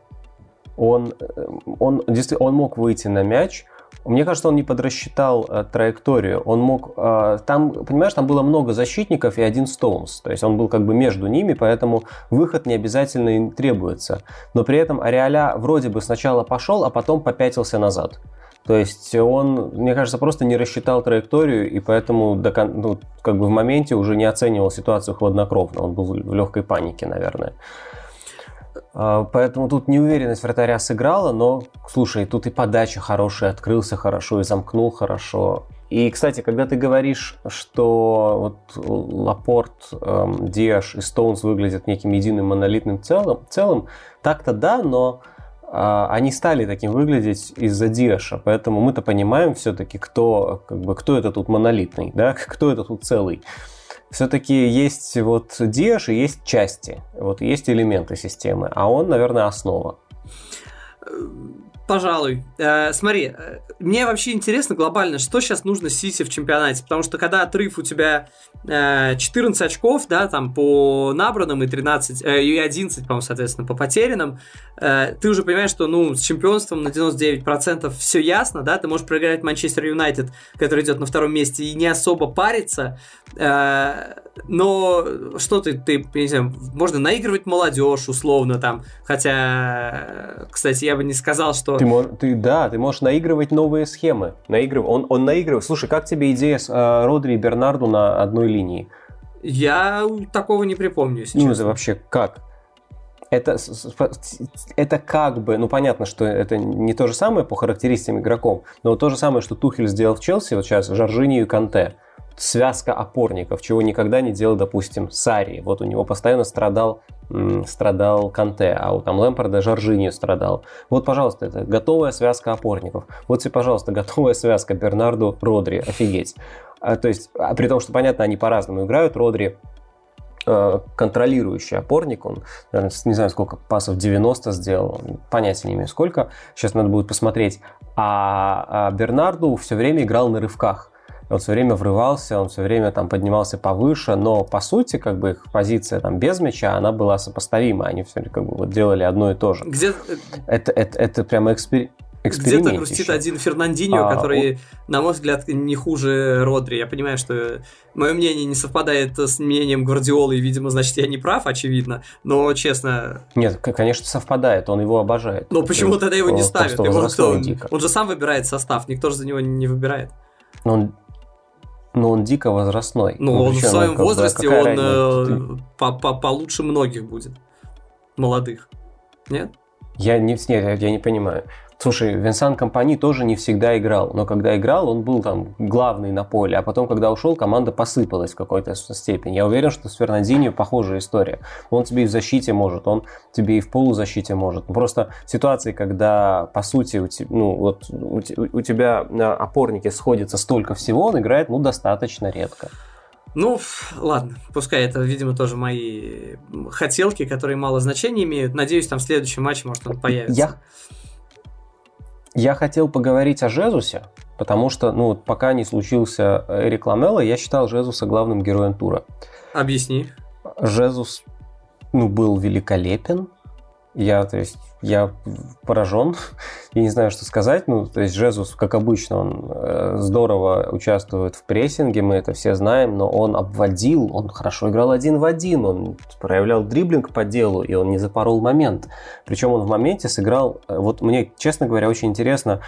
Он, э, он, он мог выйти на мяч, мне кажется, он не подрасчитал э, траекторию. Он мог... Э, там, понимаешь, там было много защитников и один Стоунс. То есть он был как бы между ними, поэтому выход не обязательно им требуется. Но при этом Ариаля вроде бы сначала пошел, а потом попятился назад. То есть он, мне кажется, просто не рассчитал траекторию, и поэтому до, ну, как бы в моменте уже не оценивал ситуацию хладнокровно. Он был в легкой панике, наверное. А, поэтому тут неуверенность вратаря сыграла, но, слушай, тут и подача хорошая, открылся хорошо и замкнул хорошо. И, кстати, когда ты говоришь, что вот Лапорт, эм, Диаш и Стоунс выглядят неким единым монолитным целым, целым так-то да, но они стали таким выглядеть из-за Диаша, поэтому мы-то понимаем все-таки, кто, как бы, кто это тут монолитный, да, кто это тут целый. все-таки есть вот Диаш и есть части, вот есть элементы системы, а он, наверное, основа. Пожалуй. Э, смотри, э, мне вообще интересно глобально, что сейчас нужно Сити в чемпионате, потому что когда отрыв у тебя э, 14 очков, да, там по набранным и 13, э, и 11, по-моему, соответственно, по потерянным, э, ты уже понимаешь, что, ну, с чемпионством на 99% все ясно, да, ты можешь проиграть Манчестер Юнайтед, который идет на втором месте, и не особо париться, э, но что ты, ты, не знаю, можно наигрывать молодежь условно там, хотя, кстати, я бы не сказал, что... Ты, мож, ты да, ты можешь наигрывать новые схемы. Наигрыв... Он, он наигрывает. Слушай, как тебе идея с э, Родри и Бернарду на одной линии? Я такого не припомню, если ну, честно. вообще как? Это, это как бы, ну понятно, что это не то же самое по характеристикам игроков, но то же самое, что Тухель сделал в Челси, вот сейчас Жоржини и Канте связка опорников, чего никогда не делал, допустим, Сари. Вот у него постоянно страдал, страдал Канте, а у там Лэмпорда Жоржини страдал. Вот, пожалуйста, это готовая связка опорников. Вот тебе, пожалуйста, готовая связка Бернарду Родри. Офигеть. А, то есть, а, при том, что, понятно, они по-разному играют. Родри э, контролирующий опорник, он, наверное, не знаю, сколько пасов, 90 сделал, понятия не имею сколько, сейчас надо будет посмотреть. А, а Бернарду все время играл на рывках он все время врывался, он все время там поднимался повыше, но по сути, как бы их позиция там без мяча, она была сопоставима, они все как бы вот делали одно и то же. Где... Это, это, это прямо экспер... Где-то грустит один Фернандинho, а, который, он... на мой взгляд, не хуже Родри. Я понимаю, что мое мнение не совпадает с мнением Гвардиолы, и, видимо, значит, я не прав, очевидно. Но, честно... Нет, конечно, совпадает, он его обожает. Но почему тогда его не ставят? Его кто? Он, он же сам выбирает состав, никто же за него не выбирает. Он но он дико возрастной. Ну, ну он в своем ну, возрасте, он э, по -по получше многих будет. Молодых. Нет? Я не, нет, я не понимаю. Слушай, Винсан Компани тоже не всегда играл, но когда играл, он был там главный на поле, а потом, когда ушел, команда посыпалась в какой-то степени. Я уверен, что с Фернандинho похожая история. Он тебе и в защите может, он тебе и в полузащите может. Просто ситуации, когда, по сути, у, тебя, ну, вот, у, у тебя на опорнике сходится столько всего, он играет, ну, достаточно редко. Ну, ладно, пускай это, видимо, тоже мои хотелки, которые мало значения имеют. Надеюсь, там в следующем матче, может, он появится. Я, я хотел поговорить о Жезусе, потому что, ну, пока не случился Эрик Ламелло, я считал Жезуса главным героем тура. Объясни. Жезус, ну, был великолепен. Я, то есть, я поражен. я не знаю, что сказать. Ну, то есть, Жезус, как обычно, он э, здорово участвует в прессинге, мы это все знаем, но он обводил, он хорошо играл один в один, он проявлял дриблинг по делу, и он не запорол момент. Причем он в моменте сыграл, э, вот мне, честно говоря, очень интересно,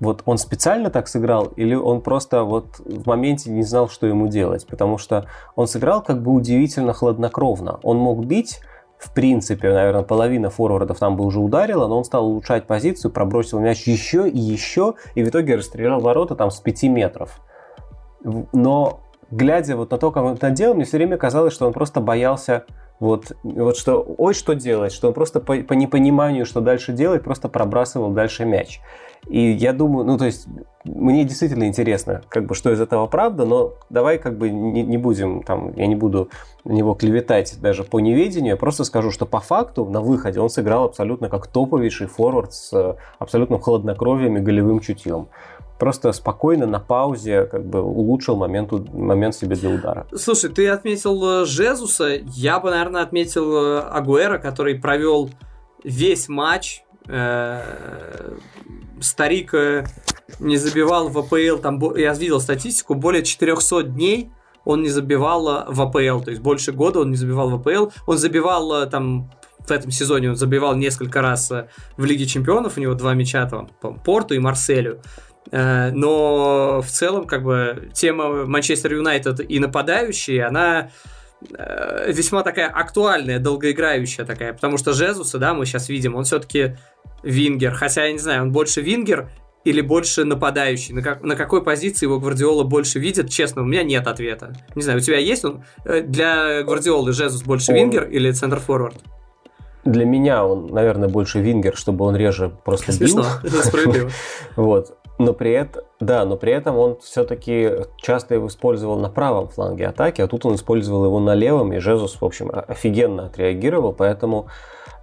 вот он специально так сыграл, или он просто вот в моменте не знал, что ему делать, потому что он сыграл как бы удивительно хладнокровно. Он мог бить в принципе, наверное, половина форвардов там бы уже ударила, но он стал улучшать позицию, пробросил мяч еще и еще, и в итоге расстрелял ворота там с 5 метров. Но глядя вот на то, как он это делал, мне все время казалось, что он просто боялся вот, вот что, ой, что делать, что он просто по, по непониманию, что дальше делать, просто пробрасывал дальше мяч. И я думаю, ну то есть мне действительно интересно, как бы что из этого правда, но давай как бы не, не будем там, я не буду на него клеветать даже по неведению, я просто скажу, что по факту на выходе он сыграл абсолютно как топовейший форвард с абсолютным холоднокровием и голевым чутьем просто спокойно на паузе как бы улучшил момент, момент себе для удара. Слушай, ты отметил э, Жезуса, я бы, наверное, отметил э, Агуэра, который провел весь матч э, старик э, не забивал в АПЛ, там, я видел статистику, более 400 дней он не забивал э, в АПЛ, то есть больше года он не забивал в АПЛ. Он забивал э, там в этом сезоне он забивал несколько раз в Лиге Чемпионов, у него два мяча там по Порту и Марселю. Но в целом, как бы, тема Манчестер Юнайтед и нападающие, она весьма такая актуальная, долгоиграющая такая, потому что Жезуса, да, мы сейчас видим, он все-таки вингер. Хотя, я не знаю, он больше вингер или больше нападающий? На, как, на какой позиции его Гвардиола больше видит? Честно, у меня нет ответа. Не знаю, у тебя есть он? Э, для Гвардиолы Жезус больше он... вингер или центр-форвард? Для меня он, наверное, больше вингер, чтобы он реже просто Смешно, бил. справедливо. Вот. Но при этом, да, но при этом он все-таки часто его использовал на правом фланге атаки, а тут он использовал его на левом, и Жезус, в общем, офигенно отреагировал, поэтому,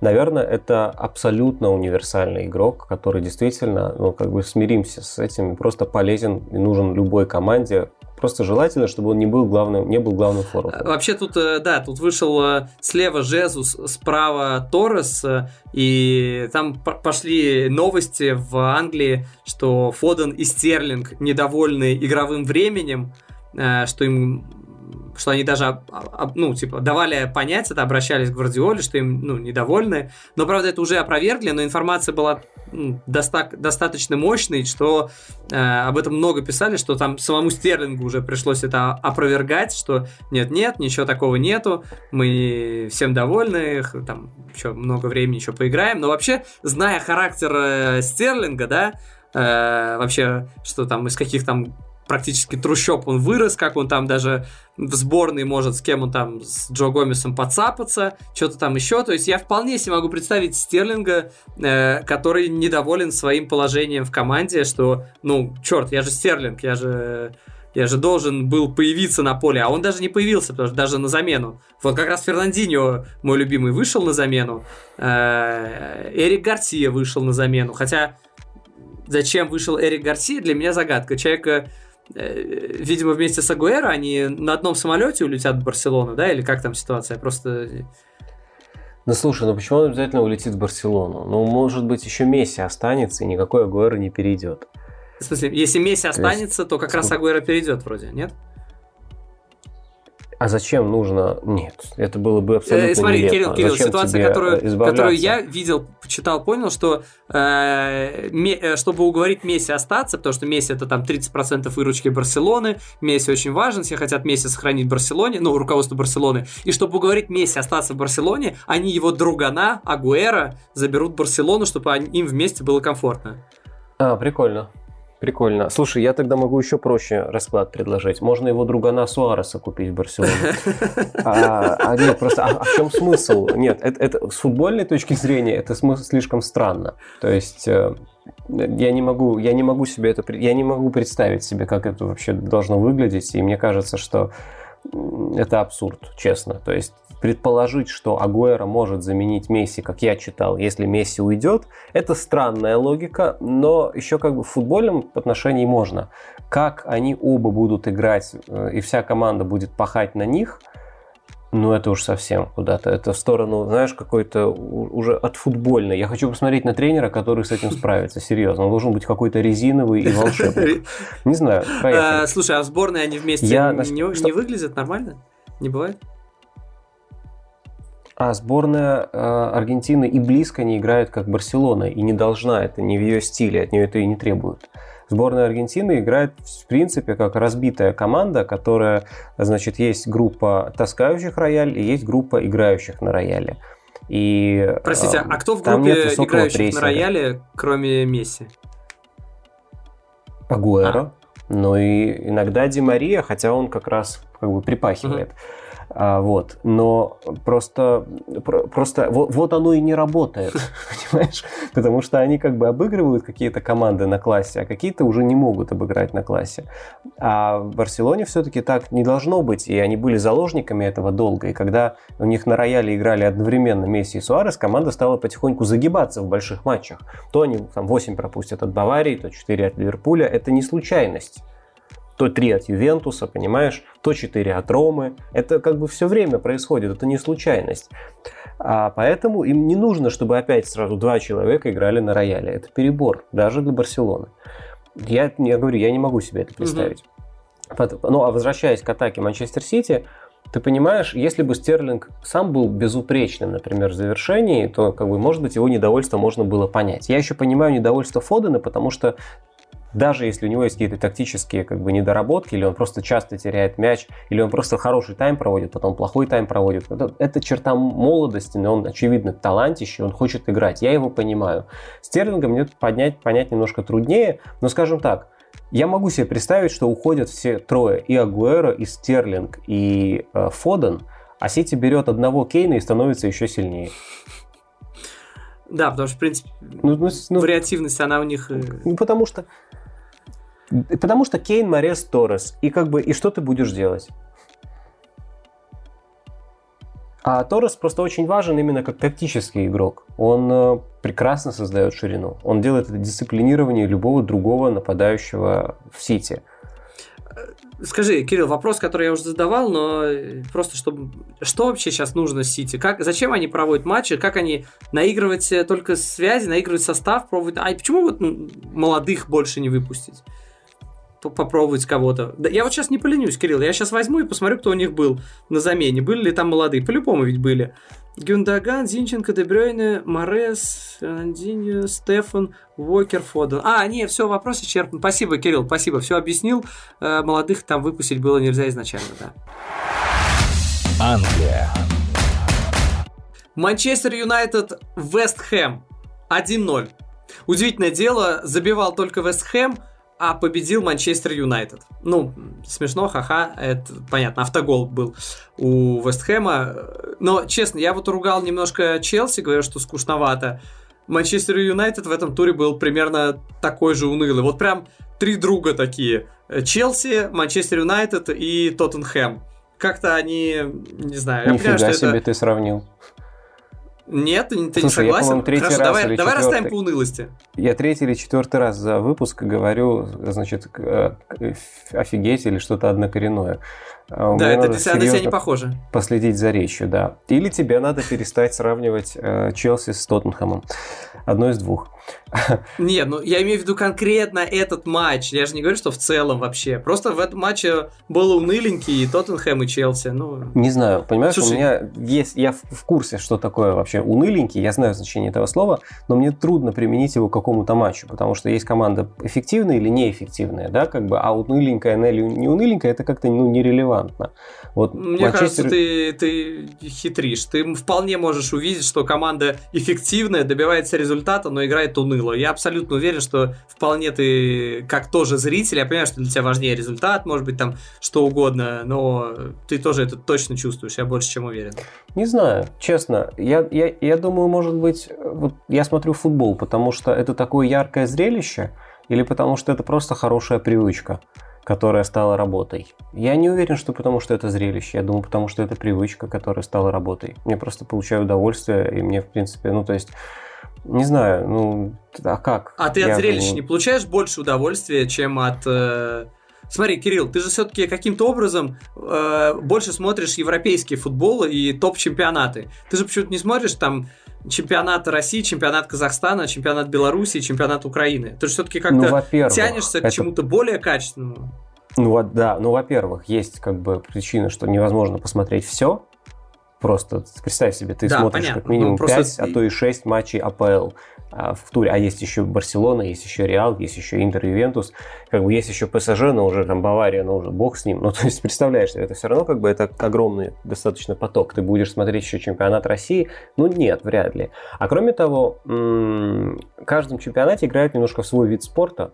наверное, это абсолютно универсальный игрок, который действительно, ну, как бы смиримся с этим, просто полезен и нужен любой команде, Просто желательно, чтобы он не был главным, не был главным форвардом. Вообще тут, э, да, тут вышел э, слева Жезус, справа Торрес, э, и там пошли новости в Англии, что Фоден и Стерлинг недовольны игровым временем, что им что они даже, ну, типа, давали понять это, обращались к Гвардиоле, что им, ну, недовольны. Но, правда, это уже опровергли, но информация была доста- достаточно мощной, что э, об этом много писали, что там самому Стерлингу уже пришлось это опровергать, что нет-нет, ничего такого нету, мы всем довольны, там еще много времени еще поиграем. Но вообще, зная характер э, Стерлинга, да, э, вообще, что там из каких там практически трущоб он вырос, как он там даже в сборной может с кем он там, с Джо Гомесом подцапаться, что-то там еще. То есть я вполне себе могу представить Стерлинга, э, который недоволен своим положением в команде, что, ну, черт, я же Стерлинг, я же... Я же должен был появиться на поле, а он даже не появился, потому что даже на замену. Вот как раз Фернандинho, мой любимый, вышел на замену. Э, Эрик Гарсия вышел на замену. Хотя зачем вышел Эрик Гарсия, для меня загадка. Человека видимо, вместе с Агуэро они на одном самолете улетят в Барселону, да, или как там ситуация? Просто... Ну слушай, ну почему он обязательно улетит в Барселону? Ну, может быть, еще Месси останется, и никакой Агуэро не перейдет. В смысле, если Месси останется, то как раз Агуэро перейдет вроде, нет? А зачем нужно? Нет, это было бы абсолютно э, Смотри, нелепо. Кирилл, Кирилл, зачем ситуация, которую, которую я видел, почитал, понял, что э, ме, э, чтобы уговорить Месси остаться, потому что Месси это там 30% выручки Барселоны, Месси очень важен, все хотят Месси сохранить в Барселоне, ну, руководство Барселоны, и чтобы уговорить Месси остаться в Барселоне, они его другана, Агуэра, заберут Барселону, чтобы им вместе было комфортно. А, прикольно. Прикольно. Слушай, я тогда могу еще проще расклад предложить. Можно его другана Суареса купить в Барселоне. А, а нет, просто а, а в чем смысл? Нет, это, это с футбольной точки зрения это смысл слишком странно. То есть э, я не могу, я не могу себе это, я не могу представить себе, как это вообще должно выглядеть. И мне кажется, что это абсурд, честно. То есть предположить, что Агуэра может заменить Месси, как я читал, если Месси уйдет, это странная логика, но еще как бы в футбольном отношении можно. Как они оба будут играть, э, и вся команда будет пахать на них – ну, это уж совсем куда-то. Это в сторону, знаешь, какой-то уже от футбольной. Я хочу посмотреть на тренера, который с этим справится. Серьезно. Он должен быть какой-то резиновый и волшебный. Не знаю. А, слушай, а в сборной они вместе не выглядят нормально? Не бывает? А сборная э, Аргентины и близко не играет, как Барселона, и не должна, это не в ее стиле, от нее это и не требуют. Сборная Аргентины играет, в принципе, как разбитая команда, которая, значит, есть группа таскающих рояль и есть группа играющих на рояле. И, Простите, а кто в группе играющих прессинга. на рояле, кроме Месси? Агуэро. А. Ну и иногда Ди Мария, хотя он как раз как бы припахивает. Угу. А, вот. Но просто, просто вот, вот оно и не работает, понимаешь? Потому что они как бы обыгрывают какие-то команды на классе, а какие-то уже не могут обыграть на классе. А в Барселоне все-таки так не должно быть, и они были заложниками этого долго. И когда у них на рояле играли одновременно Месси и Суарес, команда стала потихоньку загибаться в больших матчах. То они там 8 пропустят от Баварии, то 4 от Ливерпуля. Это не случайность то 3 от Ювентуса, понимаешь, то 4 от Ромы. Это как бы все время происходит, это не случайность. А поэтому им не нужно, чтобы опять сразу два человека играли на рояле. Это перебор, даже для Барселоны. Я, я говорю, я не могу себе это представить. Угу. Ну, а возвращаясь к атаке Манчестер Сити, ты понимаешь, если бы Стерлинг сам был безупречным, например, в завершении, то, как бы, может быть, его недовольство можно было понять. Я еще понимаю недовольство Фодена, потому что даже если у него есть какие-то тактические как бы недоработки, или он просто часто теряет мяч, или он просто хороший тайм проводит, потом плохой тайм проводит. Это, это черта молодости, но он, очевидно, талантище, он хочет играть. Я его понимаю. Стерлинга мне поднять, понять немножко труднее, но, скажем так, я могу себе представить, что уходят все трое, и Агуэро, и Стерлинг, и э, Фоден, а Сити берет одного Кейна и становится еще сильнее. Да, потому что, в принципе, ну, ну, ну, вариативность, она у них... Ну, потому что Потому что Кейн, Морес, Торрес. И как бы, и что ты будешь делать? А Торрес просто очень важен именно как тактический игрок. Он э, прекрасно создает ширину. Он делает это дисциплинирование любого другого нападающего в Сити. Скажи, Кирилл, вопрос, который я уже задавал, но просто чтобы... Что вообще сейчас нужно Сити? Как, зачем они проводят матчи? Как они наигрывать только связи, наигрывать состав, пробовать... А почему вот молодых больше не выпустить? Попробовать кого-то. Да, я вот сейчас не поленюсь, Кирилл, я сейчас возьму и посмотрю, кто у них был на замене. Были ли там молодые? По-любому ведь были. Гюндаган, Зинченко, Дебрёйне, Морес, Фернандинho, Стефан, Уокер, Фоден. А, не, все, вопрос исчерпан. Спасибо, Кирилл, спасибо, все объяснил. Э, молодых там выпустить было нельзя изначально, да. Англия. Манчестер Юнайтед, Вест Хэм. 1-0. Удивительное дело, забивал только Вест Хэм, а победил Манчестер Юнайтед. Ну, смешно, ха-ха, это понятно, автогол был у Вестхэма. Но, честно, я вот ругал немножко Челси, говорю, что скучновато. Манчестер Юнайтед в этом туре был примерно такой же унылый. Вот прям три друга такие. Челси, Манчестер Юнайтед и Тоттенхэм. Как-то они, не знаю... Нифига я понимаю, себе это... ты сравнил. Нет, ты, Слушай, не согласен? Я, третий Хорошо, раз давай, или давай расставим по унылости. Я третий или четвертый раз за выпуск говорю, значит, офигеть или что-то однокоренное. А да, это на тебя не похоже. Последить за речью, да. Или тебе надо перестать сравнивать э, Челси с Тоттенхэмом. Одно из двух. Нет, ну я имею в виду конкретно этот матч. Я же не говорю, что в целом вообще. Просто в этом матче был уныленький и Тоттенхэм, и Челси. Ну... Не знаю, понимаешь, Слушай... у меня есть... Я в курсе, что такое вообще уныленький, я знаю значение этого слова, но мне трудно применить его к какому-то матчу, потому что есть команда эффективная или неэффективная, да, как бы, а уныленькая или не уныленькая, это как-то ну, нерелевантно. Вот Мне Манчестер... кажется, ты, ты хитришь. Ты вполне можешь увидеть, что команда эффективная, добивается результата, но играет уныло. Я абсолютно уверен, что вполне ты, как тоже зритель, я понимаю, что для тебя важнее результат, может быть, там что угодно, но ты тоже это точно чувствуешь, я больше чем уверен. Не знаю, честно. Я, я, я думаю, может быть, вот я смотрю футбол, потому что это такое яркое зрелище, или потому что это просто хорошая привычка которая стала работой. Я не уверен, что потому что это зрелище. Я думаю, потому что это привычка, которая стала работой. Мне просто получаю удовольствие, и мне, в принципе, ну, то есть, не знаю, ну, а как? А ты от зрелища думаю... не получаешь больше удовольствия, чем от... Э... Смотри, Кирилл, ты же все-таки каким-то образом э, больше смотришь европейский футбол и топ-чемпионаты. Ты же почему-то не смотришь там чемпионат России, чемпионат Казахстана, чемпионат Беларуси, чемпионат Украины. Ты же все-таки как-то ну, тянешься это... к чему-то более качественному. Ну вот да, ну во-первых, есть как бы причина, что невозможно посмотреть все, Просто представь себе, ты да, смотришь понятно. как минимум ну, 5, просто... а то и 6 матчей АПЛ а, в туре. А есть еще Барселона, есть еще Реал, есть еще Интер, Ювентус. Как бы есть еще ПСЖ, но уже там Бавария, но уже бог с ним. Ну, то есть, представляешь, это все равно как бы это огромный достаточно поток. Ты будешь смотреть еще чемпионат России? Ну, нет, вряд ли. А кроме того, в каждом чемпионате играют немножко в свой вид спорта.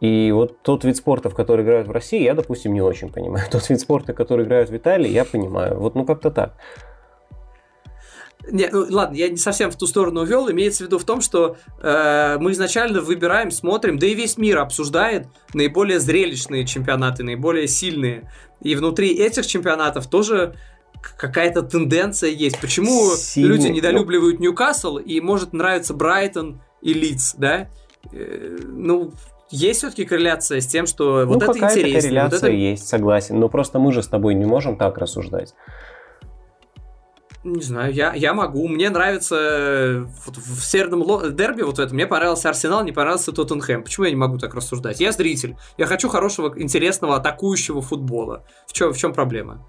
И вот тот вид спорта, в который играют в России, я, допустим, не очень понимаю. Тот вид спорта, который играют в Италии, я понимаю. Вот ну как-то так. Не, ну ладно, я не совсем в ту сторону увел. Имеется в виду в том, что э, мы изначально выбираем, смотрим, да и весь мир обсуждает наиболее зрелищные чемпионаты, наиболее сильные. И внутри этих чемпионатов тоже какая-то тенденция есть. Почему Сильный, люди недолюбливают Ньюкасл и может нравиться Брайтон и Лидс, да? Э, ну, есть все-таки корреляция с тем, что ну, вот это интересно. корреляция вот это... есть, согласен. Но просто мы же с тобой не можем так рассуждать. Не знаю, я, я могу. Мне нравится э, вот в северном дерби вот это. Мне понравился Арсенал, не понравился Тоттенхэм. Почему я не могу так рассуждать? Я зритель. Я хочу хорошего, интересного, атакующего футбола. В чем, в чем проблема?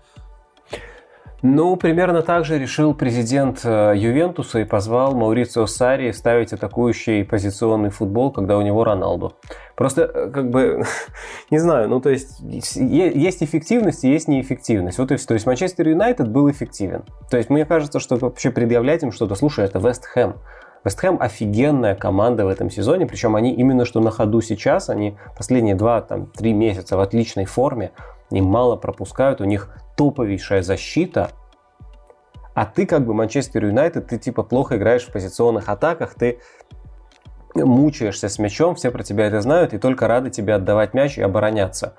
Ну, примерно так же решил президент э, Ювентуса и позвал Маурицио Сари ставить атакующий позиционный футбол, когда у него Роналду. Просто, э, как бы, не знаю, ну, то есть, есть эффективность и есть неэффективность. Вот и все. То есть, Манчестер Юнайтед был эффективен. То есть, мне кажется, что вообще предъявлять им что-то, слушай, это Вест Хэм. Вест Хэм офигенная команда в этом сезоне, причем они именно что на ходу сейчас, они последние 2-3 месяца в отличной форме, они мало пропускают, у них топовейшая защита, а ты как бы Манчестер Юнайтед, ты типа плохо играешь в позиционных атаках, ты мучаешься с мячом, все про тебя это знают, и только рады тебе отдавать мяч и обороняться.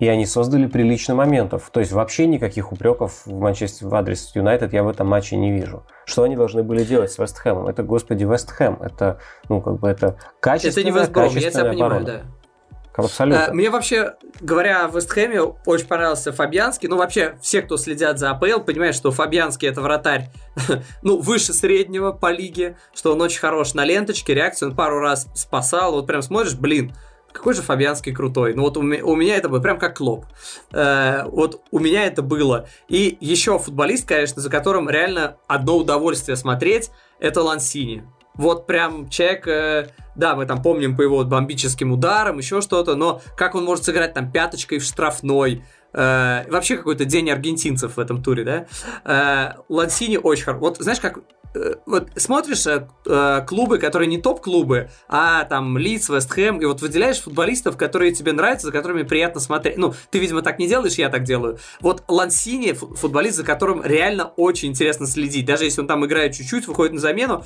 И они создали прилично моментов. То есть вообще никаких упреков в Манчестер в адрес Юнайтед я в этом матче не вижу. Что они должны были делать с Вестхэмом? Это, господи, Вестхэм. Это, ну, как бы это качественная, это не Вестбром, я тебя понимаю, да. Абсолютно. А, мне вообще, говоря о Вестхэме, очень понравился Фабианский. Ну, вообще, все, кто следят за АПЛ, понимают, что Фабианский это вратарь, ну, выше среднего по лиге, что он очень хорош на ленточке, реакцию он пару раз спасал. Вот прям смотришь, блин, какой же Фабианский крутой. Ну вот у у меня это было прям как Клоп. Э, вот у меня это было. И еще футболист, конечно, за которым реально одно удовольствие смотреть, это Лансини. Вот прям человек, э, да, мы там помним по его бомбическим ударам, еще что-то, но как он может сыграть там пяточкой в штрафной, э, вообще какой-то день аргентинцев в этом туре, да? Э, Лансини очень хорош. Вот знаешь, как Э, вот смотришь э, э, клубы, которые не топ-клубы, а там Лидс, Вест Хэм, и вот выделяешь футболистов, которые тебе нравятся, за которыми приятно смотреть. Ну, ты, видимо, так не делаешь, я так делаю. Вот Лансини, футболист, за которым реально очень интересно следить. Даже если он там играет чуть-чуть, выходит на замену,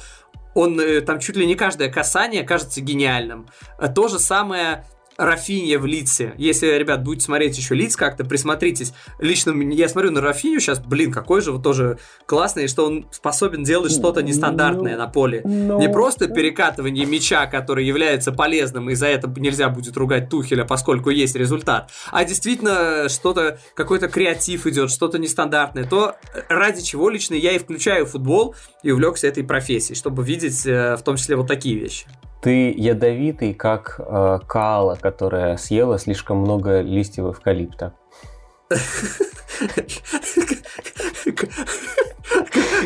он э, там чуть ли не каждое касание кажется гениальным. То же самое Рафинья в лице. Если, ребят, будете смотреть еще лиц как-то, присмотритесь. Лично я смотрю на Рафинью сейчас, блин, какой же вот тоже классный, что он способен делать что-то нестандартное на поле. Но... Не просто перекатывание мяча, который является полезным, и за это нельзя будет ругать Тухеля, поскольку есть результат, а действительно что-то, какой-то креатив идет, что-то нестандартное. То, ради чего лично я и включаю футбол и увлекся этой профессией, чтобы видеть э, в том числе вот такие вещи. Ты ядовитый, как э, каала, которая съела слишком много листьев эвкалипта.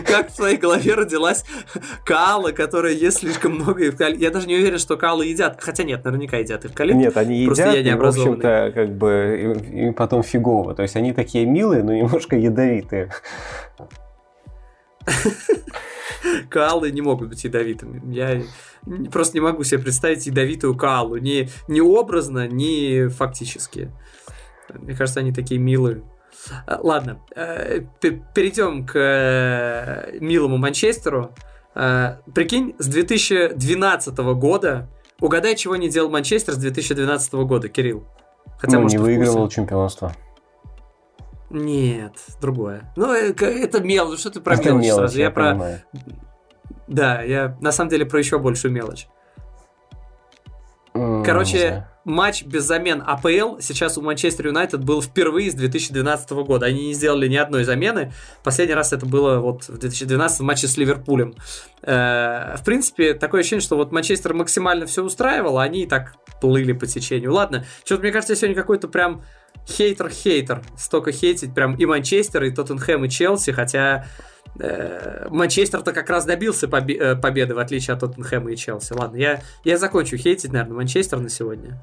Как в твоей голове родилась каала, которая ест слишком много эвкалипта? Я даже не уверен, что каалы едят. Хотя нет, наверняка едят эвкалипт. Нет, они едят, я не и, в общем-то, как бы, и потом фигово. То есть они такие милые, но немножко ядовитые. Каалы не могут быть ядовитыми. Я просто не могу себе представить ядовитую каалу. Ни, ни образно, ни фактически. Мне кажется, они такие милые. А, ладно, э, перейдем к э, милому Манчестеру. Э, прикинь, с 2012 года Угадай, чего не делал Манчестер с 2012 года, Кирилл. Хотя, ну, может, не выигрывал чемпионство. Нет, другое. Ну, это мелочь. Что ты про это мелочь, мелочь сразу? Я, я про... Понимаю. Да, я на самом деле про еще большую мелочь. Короче, матч без замен АПЛ сейчас у Манчестер Юнайтед был впервые с 2012 года. Они не сделали ни одной замены. Последний раз это было вот в 2012 в матче с Ливерпулем. Э, в принципе, такое ощущение, что вот Манчестер максимально все устраивал, а они и так плыли по течению. Ладно, что-то мне кажется, сегодня какой-то прям хейтер-хейтер. Столько хейтить прям и Манчестер, и Тоттенхэм, и Челси, хотя Манчестер-то как раз добился побе- э, победы, в отличие от Тоттенхэма и Челси. Ладно, я, я закончу хейтить, наверное, Манчестер на сегодня.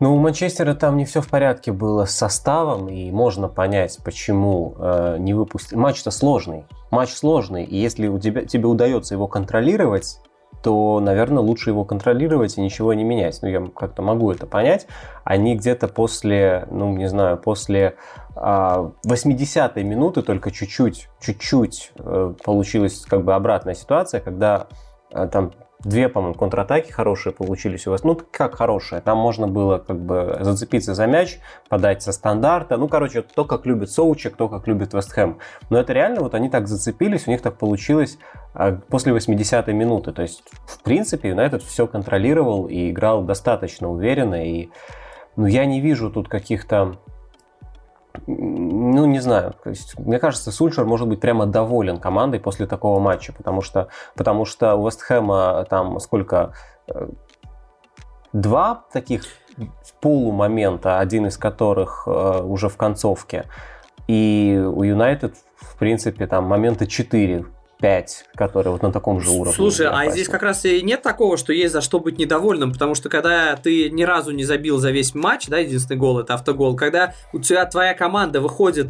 Ну, у Манчестера там не все в порядке было с составом, и можно понять, почему э, не выпустили. Матч-то сложный. Матч сложный, и если у тебя, тебе удается его контролировать, то, наверное, лучше его контролировать и ничего не менять. Ну, я как-то могу это понять. Они где-то после, ну, не знаю, после 80-й а, минуты только чуть-чуть, чуть-чуть э, получилась как бы обратная ситуация, когда э, там две, по-моему, контратаки хорошие получились у вас. Ну, как хорошие. Там можно было как бы зацепиться за мяч, подать со стандарта. Ну, короче, то, как любит Соучек, то, как любит Вестхэм. Но это реально, вот они так зацепились, у них так получилось а, после 80-й минуты. То есть, в принципе, Юнайтед все контролировал и играл достаточно уверенно. И ну, я не вижу тут каких-то ну, не знаю. То есть, мне кажется, Сульшер может быть прямо доволен командой после такого матча, потому что, потому что у Вестхэма там сколько? Э, два таких полумомента, один из которых э, уже в концовке. И у Юнайтед, в принципе, там момента четыре 5, которые вот на таком же уровне. Слушай, а здесь как раз и нет такого, что есть за что быть недовольным, потому что когда ты ни разу не забил за весь матч, да, единственный гол это автогол, когда у тебя твоя команда выходит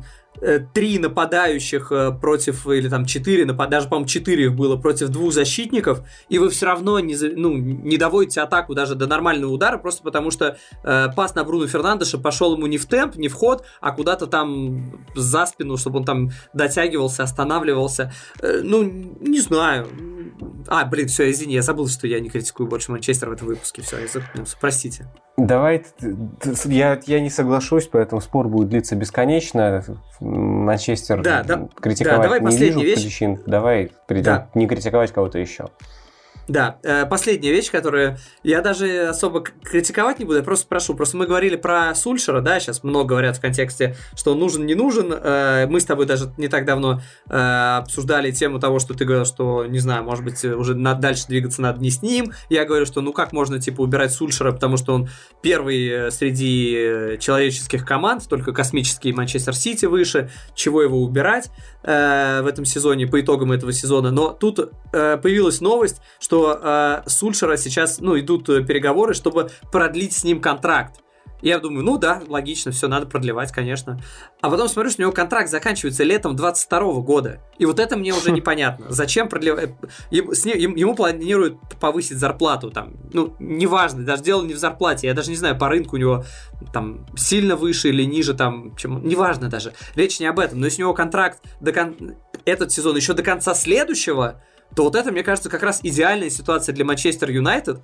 три нападающих э, против, или там четыре, даже, по-моему, четыре их было против двух защитников, и вы все равно не, ну, не доводите атаку даже до нормального удара, просто потому что э, пас на Бруно Фернандеша пошел ему не в темп, не в ход, а куда-то там за спину, чтобы он там дотягивался, останавливался. Э, ну, не знаю. А, блин, все, извини, я забыл, что я не критикую больше Манчестер в этом выпуске. Все, я запнулся, простите. Давай, я, я не соглашусь, поэтому спор будет длиться бесконечно. Манчестер да, да, критиковать да, давай не вижу причин. Давай да. не критиковать кого-то еще. Да, э, последняя вещь, которую я даже особо критиковать не буду, я просто спрошу. Просто мы говорили про Сульшера, да, сейчас много говорят в контексте, что нужен, не нужен. Э, мы с тобой даже не так давно э, обсуждали тему того, что ты говорил, что, не знаю, может быть, уже дальше двигаться надо не с ним. Я говорю, что ну как можно, типа, убирать Сульшера, потому что он первый среди человеческих команд, только космический Манчестер Сити выше, чего его убирать в этом сезоне, по итогам этого сезона. Но тут появилась новость, что э, Сульшера сейчас, ну, идут э, переговоры, чтобы продлить с ним контракт. Я думаю, ну да, логично, все, надо продлевать, конечно. А потом смотрю, что у него контракт заканчивается летом 22 года. И вот это мне уже непонятно. Зачем продлевать? Ему планируют повысить зарплату там. Ну, неважно, даже дело не в зарплате. Я даже не знаю, по рынку у него там сильно выше или ниже там, чем... Неважно даже. Речь не об этом. Но если у него контракт до кон... этот сезон еще до конца следующего, то вот это, мне кажется, как раз идеальная ситуация для Манчестер Юнайтед.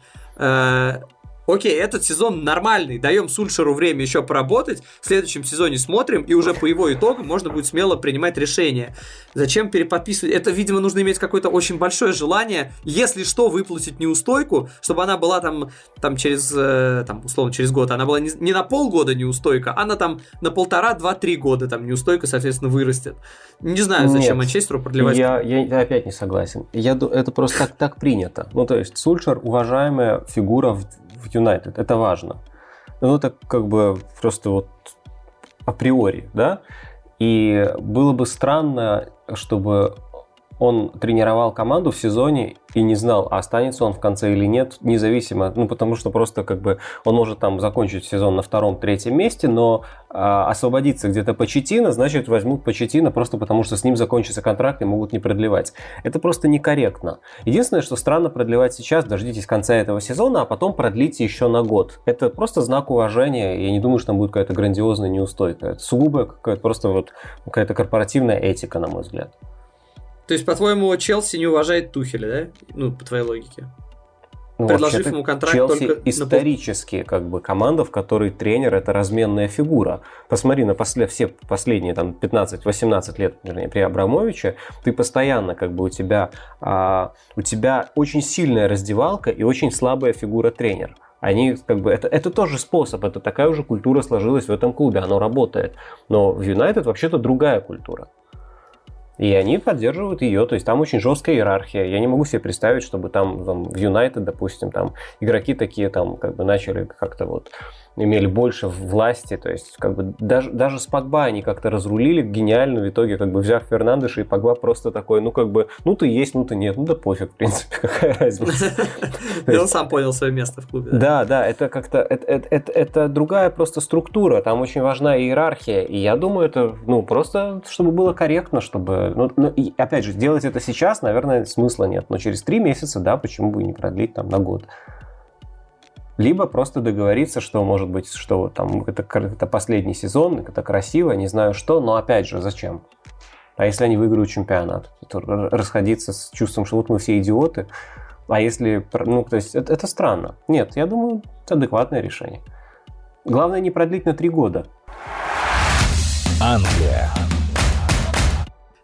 Окей, этот сезон нормальный, даем Сульшеру время еще поработать, в следующем сезоне смотрим, и уже по его итогам можно будет смело принимать решение. Зачем переподписывать? Это, видимо, нужно иметь какое-то очень большое желание, если что, выплатить неустойку, чтобы она была там, там через, э, там, условно, через год, она была не, не на полгода неустойка, а на там на полтора, два, три года там неустойка, соответственно, вырастет. Не знаю, зачем Нет, Манчестеру продлевать. Я, я опять не согласен. Я, это просто так, так принято. Ну, то есть, Сульшер уважаемая фигура в, в Юнайтед. Это важно. Ну, это как бы просто вот априори, да? И было бы странно, чтобы он тренировал команду в сезоне и не знал, останется он в конце или нет, независимо, ну потому что просто как бы он может там закончить сезон на втором-третьем месте, но а, освободиться где-то Почетина, значит возьмут Почетина просто потому, что с ним закончится контракт и могут не продлевать. Это просто некорректно. Единственное, что странно продлевать сейчас, дождитесь конца этого сезона, а потом продлите еще на год. Это просто знак уважения, я не думаю, что там будет какая-то грандиозная неустойка. Это сугубо какая-то просто вот какая-то корпоративная этика, на мой взгляд. То есть, по-твоему, Челси не уважает Тухеля, да? Ну, по твоей логике. Ну, Предложив ему контракт Челси только исторически на... как бы команда, в которой тренер это разменная фигура. Посмотри на после, все последние там 15-18 лет, вернее, при Абрамовиче, ты постоянно как бы у тебя а, у тебя очень сильная раздевалка и очень слабая фигура тренер. Они как бы это, это тоже способ, это такая уже культура сложилась в этом клубе, оно работает. Но в Юнайтед вообще-то другая культура. И они поддерживают ее, то есть там очень жесткая иерархия. Я не могу себе представить, чтобы там, там в Юнайтед, допустим, там игроки такие там как бы начали как-то вот имели больше власти, то есть как бы даже, даже с Погба они как-то разрулили гениально в итоге, как бы взяв Фернандеша и Погба просто такой, ну как бы, ну ты есть, ну ты нет, ну да пофиг, в принципе, какая разница. И он сам понял свое место в клубе. Да, да, это как-то, это другая просто структура, там очень важна иерархия, и я думаю, это, ну, просто, чтобы было корректно, чтобы, ну, ну опять же, делать это сейчас, наверное, смысла нет, но через три месяца, да, почему бы не продлить там на год либо просто договориться, что, может быть, что там это, это последний сезон, это красиво, не знаю что, но опять же, зачем? А если они выиграют чемпионат? Это расходиться с чувством, что вот мы все идиоты. А если... Ну, то есть, это, это странно. Нет, я думаю, это адекватное решение. Главное не продлить на три года. Англия.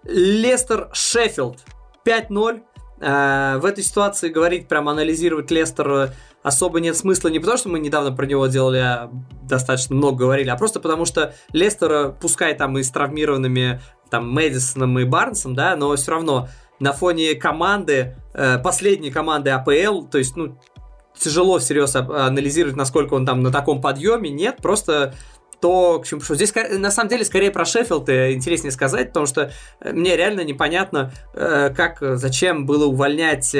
Лестер Шеффилд 5-0. Э, в этой ситуации говорить, прям анализировать Лестер особо нет смысла не потому, что мы недавно про него делали, а достаточно много говорили, а просто потому, что Лестера, пускай там и с травмированными там Мэдисоном и Барнсом, да, но все равно на фоне команды, э, последней команды АПЛ, то есть, ну, тяжело всерьез анализировать, насколько он там на таком подъеме, нет, просто то, к чему пришел. Здесь, на самом деле, скорее про Шеффилд интереснее сказать, потому что э, мне реально непонятно, э, как, зачем было увольнять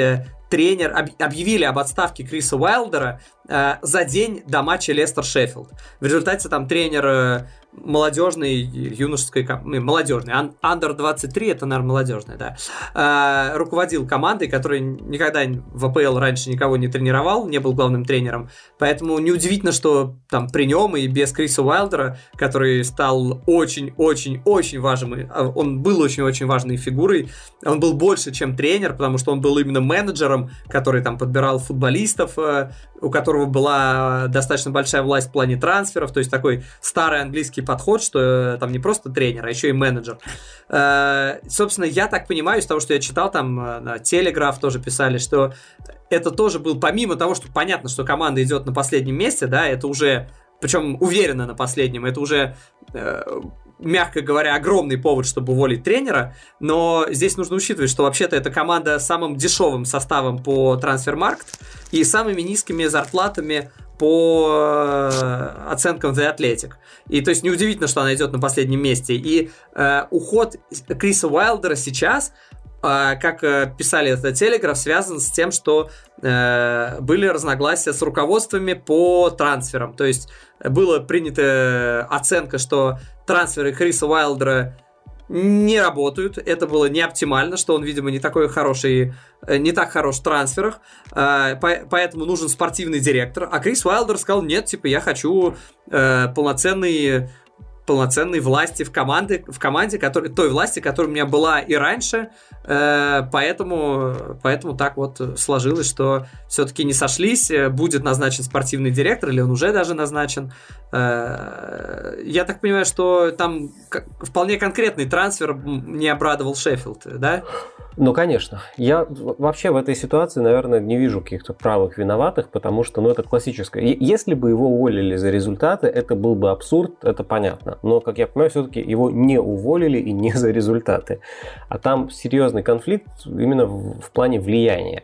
тренер, объявили об отставке Криса Уайлдера э, за день до матча Лестер-Шеффилд. В результате там тренер э, молодежной, юношеской, ну, молодежной, Андер 23, это, наверное, молодежная, да, э, руководил командой, которая никогда в АПЛ раньше никого не тренировал, не был главным тренером, поэтому неудивительно, что там при нем и без Криса Уайлдера, который стал очень-очень-очень важным, а, он был очень-очень важной фигурой, он был больше, чем тренер, потому что он был именно менеджером, который там подбирал футболистов, э, у которого была достаточно большая власть в плане трансферов, то есть такой старый английский подход, что э, там не просто тренер, а еще и менеджер. Э, собственно, я так понимаю из того, что я читал, там Телеграф тоже писали, что это тоже был, помимо того, что понятно, что команда идет на последнем месте, да, это уже, причем уверенно на последнем, это уже мягко говоря, огромный повод, чтобы уволить тренера, но здесь нужно учитывать, что вообще-то эта команда с самым дешевым составом по трансфермаркт и самыми низкими зарплатами по э, оценкам The Athletic. И то есть неудивительно, что она идет на последнем месте. И э, уход Криса Уайлдера сейчас как э, писали это Телеграф, связан с тем, что э, были разногласия с руководствами по трансферам. То есть была принята оценка, что трансферы Криса Уайлдера не работают. Это было не оптимально, что он, видимо, не такой хороший, э, не так хорош в трансферах, э, поэтому нужен спортивный директор. А Крис Уайлдер сказал, нет, типа, я хочу э, полноценный полноценной власти в команде, в команде который, той власти, которая у меня была и раньше, э, поэтому, поэтому так вот сложилось, что все-таки не сошлись, э, будет назначен спортивный директор, или он уже даже назначен. Э, я так понимаю, что там вполне конкретный трансфер не обрадовал Шеффилд, да? Ну, конечно. Я вообще в этой ситуации, наверное, не вижу каких-то правых виноватых, потому что, ну, это классическое. Если бы его уволили за результаты, это был бы абсурд, это понятно. Но, как я понимаю, все-таки его не уволили и не за результаты. А там серьезный конфликт именно в, в плане влияния.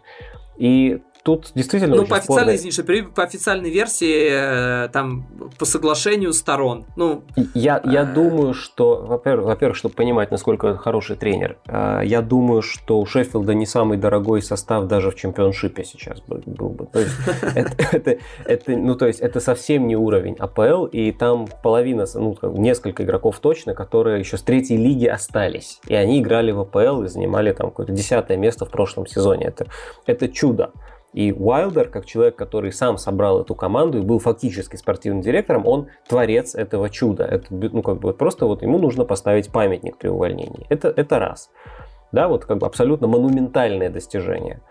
И тут действительно Ну, по официальной, извините, по официальной версии, э, там, по соглашению сторон. Ну, я, я э... думаю, что, во-первых, во-первых, чтобы понимать, насколько это хороший тренер, э, я думаю, что у Шеффилда не самый дорогой состав даже в чемпионшипе сейчас был, бы. То есть, это, это, ну, то есть, это совсем не уровень АПЛ, и там половина, ну, несколько игроков точно, которые еще с третьей лиги остались. И они играли в АПЛ и занимали там какое-то десятое место в прошлом сезоне. Это, это чудо. И Уайлдер, как человек, который сам собрал эту команду и был фактически спортивным директором, он творец этого чуда. Это, ну, как бы вот просто вот ему нужно поставить памятник при увольнении. Это, это раз. Да, вот как бы абсолютно монументальное достижение.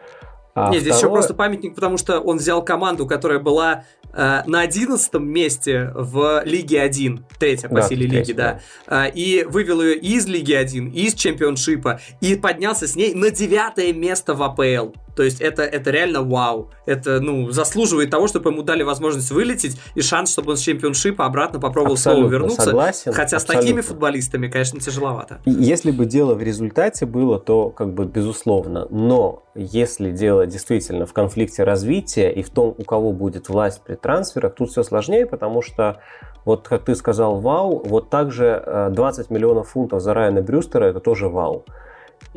А Нет, второе... здесь еще просто памятник, потому что он взял команду, которая была э, на одиннадцатом месте в Лиге 1, третья по да, силе лиги, да, да. Э, и вывел ее из Лиги 1, из чемпионшипа, и поднялся с ней на девятое место в АПЛ. То есть это, это реально вау. Это, ну, заслуживает того, чтобы ему дали возможность вылететь и шанс, чтобы он с чемпионшипа обратно попробовал абсолютно снова вернуться. Согласен, Хотя абсолютно. с такими футболистами, конечно, тяжеловато. Если бы дело в результате было, то как бы безусловно. Но если дело действительно в конфликте развития и в том, у кого будет власть при трансферах, тут все сложнее, потому что вот как ты сказал, вау, вот также 20 э, миллионов фунтов за Райана Брюстера это тоже вау.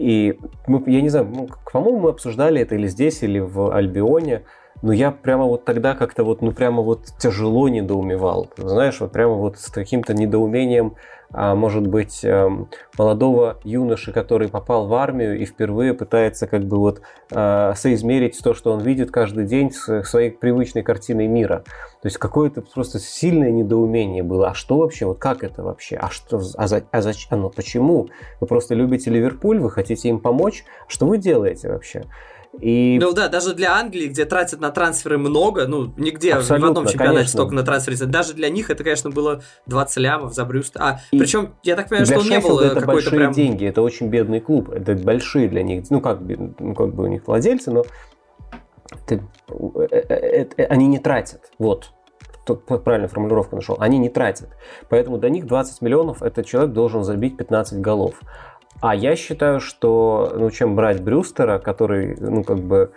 И мы, я не знаю, ну, по-моему, мы обсуждали это или здесь, или в Альбионе. Но я прямо вот тогда как-то вот, ну прямо вот тяжело недоумевал. Знаешь, вот прямо вот с каким-то недоумением а, может быть, эм, молодого юноши, который попал в армию и впервые пытается как бы вот э, соизмерить то, что он видит каждый день с своей привычной картиной мира. То есть какое-то просто сильное недоумение было. А что вообще? Вот как это вообще? А что? А, за, а зачем? А ну почему? Вы просто любите Ливерпуль? Вы хотите им помочь? Что вы делаете вообще? И... Ну да, даже для Англии, где тратят на трансферы много, ну нигде, Абсолютно, ни в одном чемпионате конечно. столько на трансферы, даже для них это, конечно, было 20 лямов за Брюст. А, и причем, я так понимаю, что он не был это какой-то большие прям... деньги, это очень бедный клуб, это большие для них, ну как, ну, как бы у них владельцы, но это, это, это, они не тратят, вот, правильную формулировку нашел, они не тратят. Поэтому до них 20 миллионов этот человек должен забить 15 голов. А я считаю, что ну, чем брать Брюстера, который, ну, как бы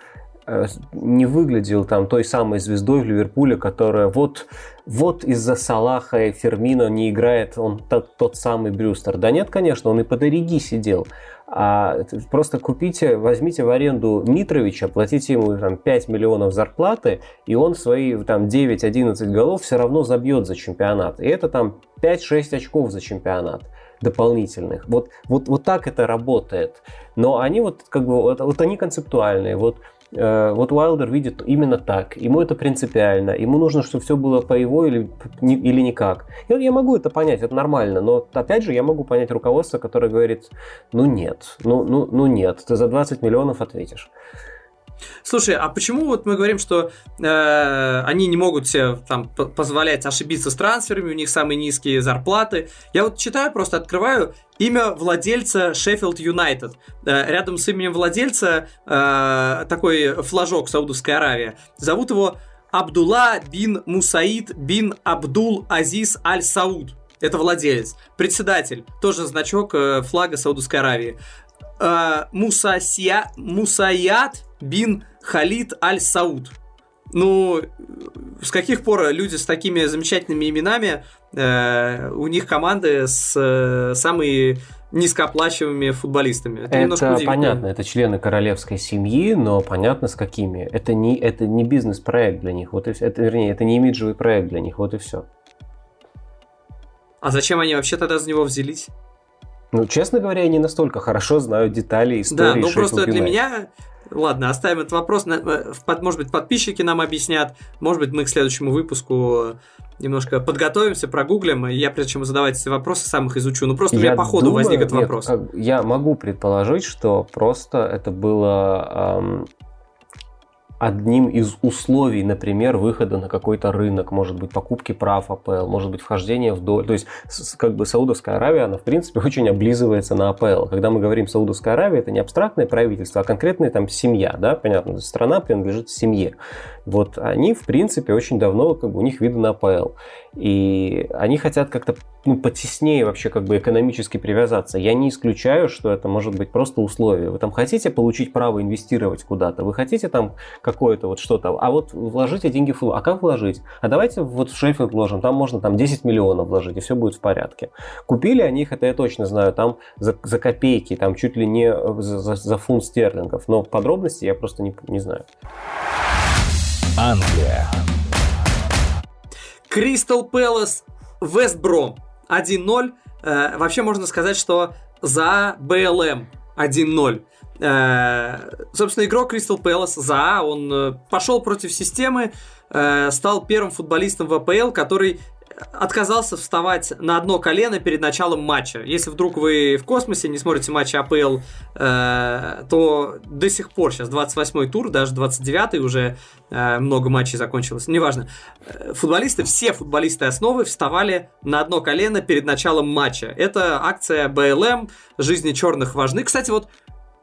э, не выглядел там той самой звездой в Ливерпуле, которая вот, вот из-за Салаха и Фермина не играет он тот, тот самый Брюстер. Да нет, конечно, он и под Ориги сидел. А просто купите, возьмите в аренду Митровича, платите ему там 5 миллионов зарплаты, и он свои там 9-11 голов все равно забьет за чемпионат. И это там 5-6 очков за чемпионат дополнительных. Вот, вот, вот так это работает. Но они вот как бы, вот, вот они концептуальные. Вот Э, вот Уайлдер видит именно так. Ему это принципиально. Ему нужно, чтобы все было по его или, или никак. Я, я могу это понять, это нормально. Но опять же, я могу понять руководство, которое говорит, ну нет, ну, ну, ну нет, ты за 20 миллионов ответишь. Слушай, а почему вот мы говорим, что э, они не могут себе там позволять ошибиться с трансферами, у них самые низкие зарплаты? Я вот читаю, просто открываю имя владельца Шеффилд Юнайтед. Э, рядом с именем владельца э, такой флажок Саудовской Аравии. Зовут его Абдулла бин Мусаид бин Абдул Азиз Аль Сауд. Это владелец. Председатель, тоже значок э, флага Саудовской Аравии. Э, Мусасия, Мусаят бин Халид Аль-Сауд. Ну, с каких пор люди с такими замечательными именами, э, у них команды с э, самыми низкооплачиваемыми футболистами. Это, это понятно, это члены королевской семьи, но понятно с какими. Это не, это не бизнес-проект для них, вот и все. Это, вернее, это не имиджевый проект для них, вот и все. А зачем они вообще тогда за него взялись? Ну, честно говоря, я не настолько хорошо знаю детали истории. Да, ну просто для меня Ладно, оставим этот вопрос. Э, может быть, подписчики нам объяснят. Может быть, мы к следующему выпуску немножко подготовимся, прогуглим. И я, прежде чем задавать эти вопросы, сам их изучу. Ну, просто я у меня по ходу возник этот нет, вопрос. Я могу предположить, что просто это было эм, одним из условий, например, выхода на какой-то рынок, может быть, покупки прав АПЛ, может быть, вхождение в долю. То есть, как бы Саудовская Аравия, она, в принципе, очень облизывается на АПЛ. Когда мы говорим Саудовская Аравия, это не абстрактное правительство, а конкретная там семья, да, понятно, страна принадлежит семье. Вот они, в принципе, очень давно, как бы, у них видно на АПЛ. И они хотят как-то ну, потеснее вообще как бы экономически привязаться. Я не исключаю, что это может быть просто условие. Вы там хотите получить право инвестировать куда-то, вы хотите там какое-то вот что-то, а вот вложите деньги в. А как вложить? А давайте вот в Шеффилд вложим, там можно там 10 миллионов вложить, и все будет в порядке. Купили они их, это я точно знаю, там за, за копейки, там чуть ли не за, за, за фунт стерлингов, но подробности я просто не, не знаю. Англия. Кристал Пэлас Вестбром 1-0. Э, вообще можно сказать, что за БЛМ 1-0. Э, собственно, игрок Кристал Пэлас за, он э, пошел против системы, э, стал первым футболистом в АПЛ, который отказался вставать на одно колено перед началом матча. Если вдруг вы в космосе не смотрите матчи АПЛ, э, то до сих пор, сейчас 28-й тур, даже 29-й уже э, много матчей закончилось, неважно. Э, футболисты, все футболисты основы вставали на одно колено перед началом матча. Это акция БЛМ, жизни черных важны. Кстати, вот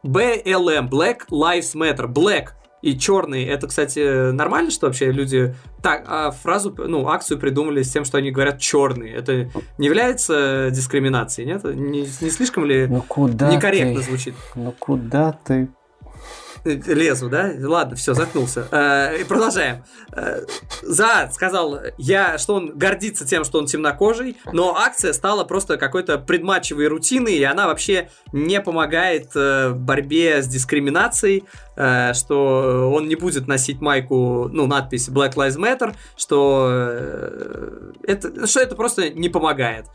BLM, Black Lives Matter, Black и черный. Это, кстати, нормально, что вообще люди так а фразу, ну, акцию придумали с тем, что они говорят черный. Это не является дискриминацией, нет? Не, не слишком ли ну, куда некорректно ты, звучит? Ну куда ты Лезу, да? Ладно, все, заткнулся. Э, продолжаем. Э, За сказал я, что он гордится тем, что он темнокожий, но акция стала просто какой-то предматчевой рутиной, и она вообще не помогает э, борьбе с дискриминацией, что он не будет носить майку, ну, надпись Black Lives Matter, что это, что это просто не помогает.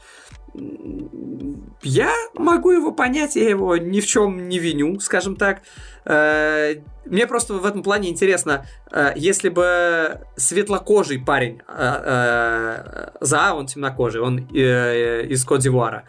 Я могу его понять, я его ни в чем не виню, скажем так. Э, мне просто в этом плане интересно, э, если бы светлокожий парень, э, за он темнокожий, он из Кодивуара,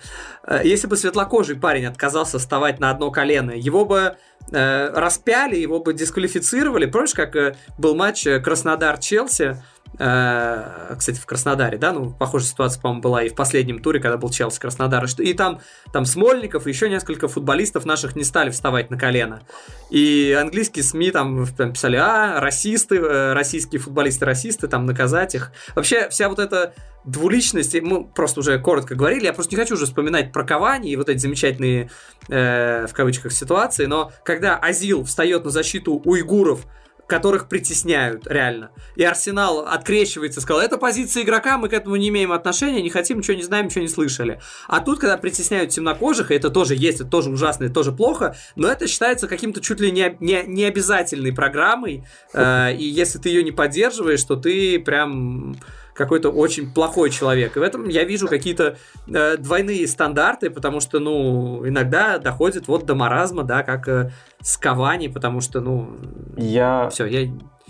если бы светлокожий парень отказался вставать на одно колено, его бы распяли, его бы дисквалифицировали. Помнишь, как был матч Краснодар-Челси, кстати, в Краснодаре, да, ну, похожая ситуация, по-моему, была и в последнем туре, когда был Челси Краснодар, и там, там Смольников и еще несколько футболистов наших не стали вставать на колено. И английские СМИ там, там писали, а, расисты, э, российские футболисты-расисты, там, наказать их. Вообще, вся вот эта двуличность, мы просто уже коротко говорили, я просто не хочу уже вспоминать про Кавани и вот эти замечательные, э, в кавычках, ситуации, но когда Азил встает на защиту уйгуров, которых притесняют, реально. И Арсенал открещивается, сказал, это позиция игрока, мы к этому не имеем отношения, не хотим, ничего не знаем, ничего не слышали. А тут, когда притесняют темнокожих, и это тоже есть, это тоже ужасно, это тоже плохо, но это считается каким-то чуть ли не, не, не обязательной программой, э, и если ты ее не поддерживаешь, то ты прям какой-то очень плохой человек. И в этом я вижу какие-то э, двойные стандарты, потому что, ну, иногда доходит вот до маразма, да, как э, с Кавани, потому что, ну, я... все, я...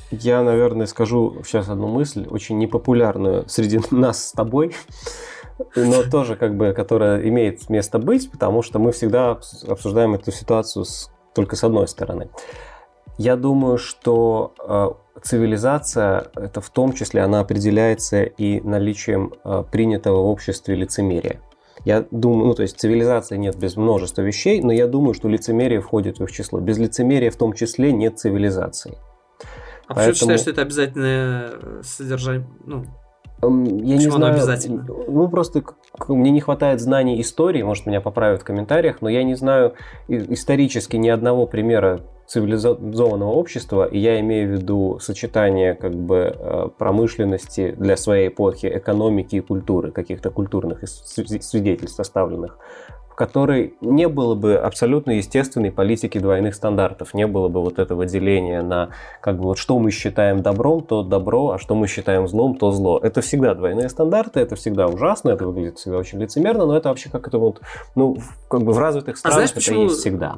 Я, наверное, скажу сейчас одну мысль, очень непопулярную среди нас с тобой, но тоже как бы, которая имеет место быть, потому что мы всегда обсуждаем эту ситуацию с, только с одной стороны. Я думаю, что э, цивилизация, это в том числе, она определяется и наличием э, принятого в обществе лицемерия. Я думаю, ну то есть цивилизации нет без множества вещей, но я думаю, что лицемерие входит в их число. Без лицемерия в том числе нет цивилизации. А Поэтому... почему считаешь, что это обязательное содержание? Ну, я не знаю. обязательно? Ну, просто мне не хватает знаний истории, может, меня поправят в комментариях, но я не знаю исторически ни одного примера цивилизованного общества, и я имею в виду сочетание как бы э, промышленности для своей эпохи, экономики и культуры, каких-то культурных свидетельств оставленных, в которой не было бы абсолютно естественной политики двойных стандартов, не было бы вот этого деления на как бы вот что мы считаем добром, то добро, а что мы считаем злом, то зло. Это всегда двойные стандарты, это всегда ужасно, это выглядит всегда очень лицемерно, но это вообще как это вот, ну, как бы в развитых странах а знаешь, это почему... есть всегда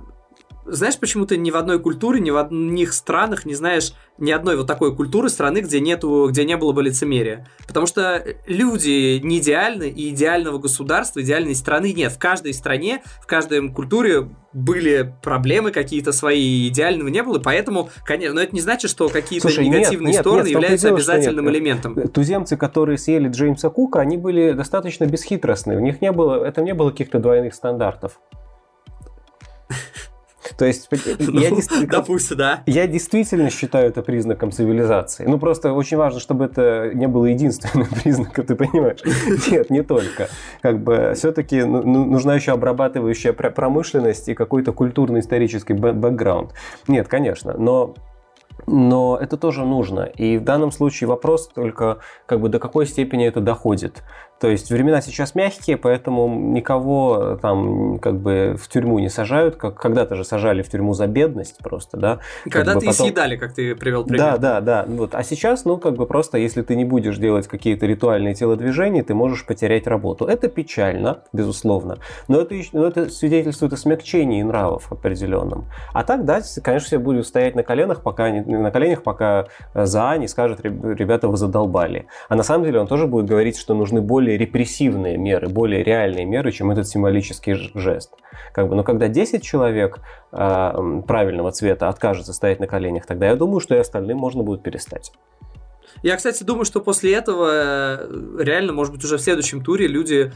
знаешь, почему ты ни в одной культуре, ни в одних странах не знаешь ни одной вот такой культуры страны, где нету, где не было бы лицемерия? Потому что люди не идеальны, и идеального государства, идеальной страны нет. В каждой стране, в каждой культуре были проблемы какие-то свои, идеального не было, поэтому, конечно, но это не значит, что какие-то негативные нет, стороны нет, являются дело, обязательным нет. элементом. Туземцы, которые съели Джеймса Кука, они были достаточно бесхитростны, у них не было, это не было каких-то двойных стандартов. То есть, я, ну, допустим, да. я действительно считаю это признаком цивилизации. Ну, просто очень важно, чтобы это не было единственным признаком, ты понимаешь? Нет, не только. Как бы все-таки ну, ну, нужна еще обрабатывающая промышленность и какой-то культурно-исторический бэкграунд. Нет, конечно, но но это тоже нужно. И в данном случае вопрос только, как бы, до какой степени это доходит. То есть времена сейчас мягкие, поэтому никого там как бы в тюрьму не сажают, как когда-то же сажали в тюрьму за бедность просто, да. Когда-то потом... и съедали, как ты привел пример. Да, да, да. Вот. А сейчас, ну, как бы просто, если ты не будешь делать какие-то ритуальные телодвижения, ты можешь потерять работу. Это печально, безусловно, но это, но это свидетельствует о смягчении нравов определенном. А так, да, конечно, все будут стоять на коленах, пока не, на коленях, пока за не скажет, ребята, вы задолбали. А на самом деле он тоже будет говорить, что нужны более более репрессивные меры, более реальные меры, чем этот символический жест. Как бы, но когда 10 человек э, правильного цвета откажется стоять на коленях, тогда я думаю, что и остальным можно будет перестать. Я, кстати, думаю, что после этого э, реально, может быть, уже в следующем туре люди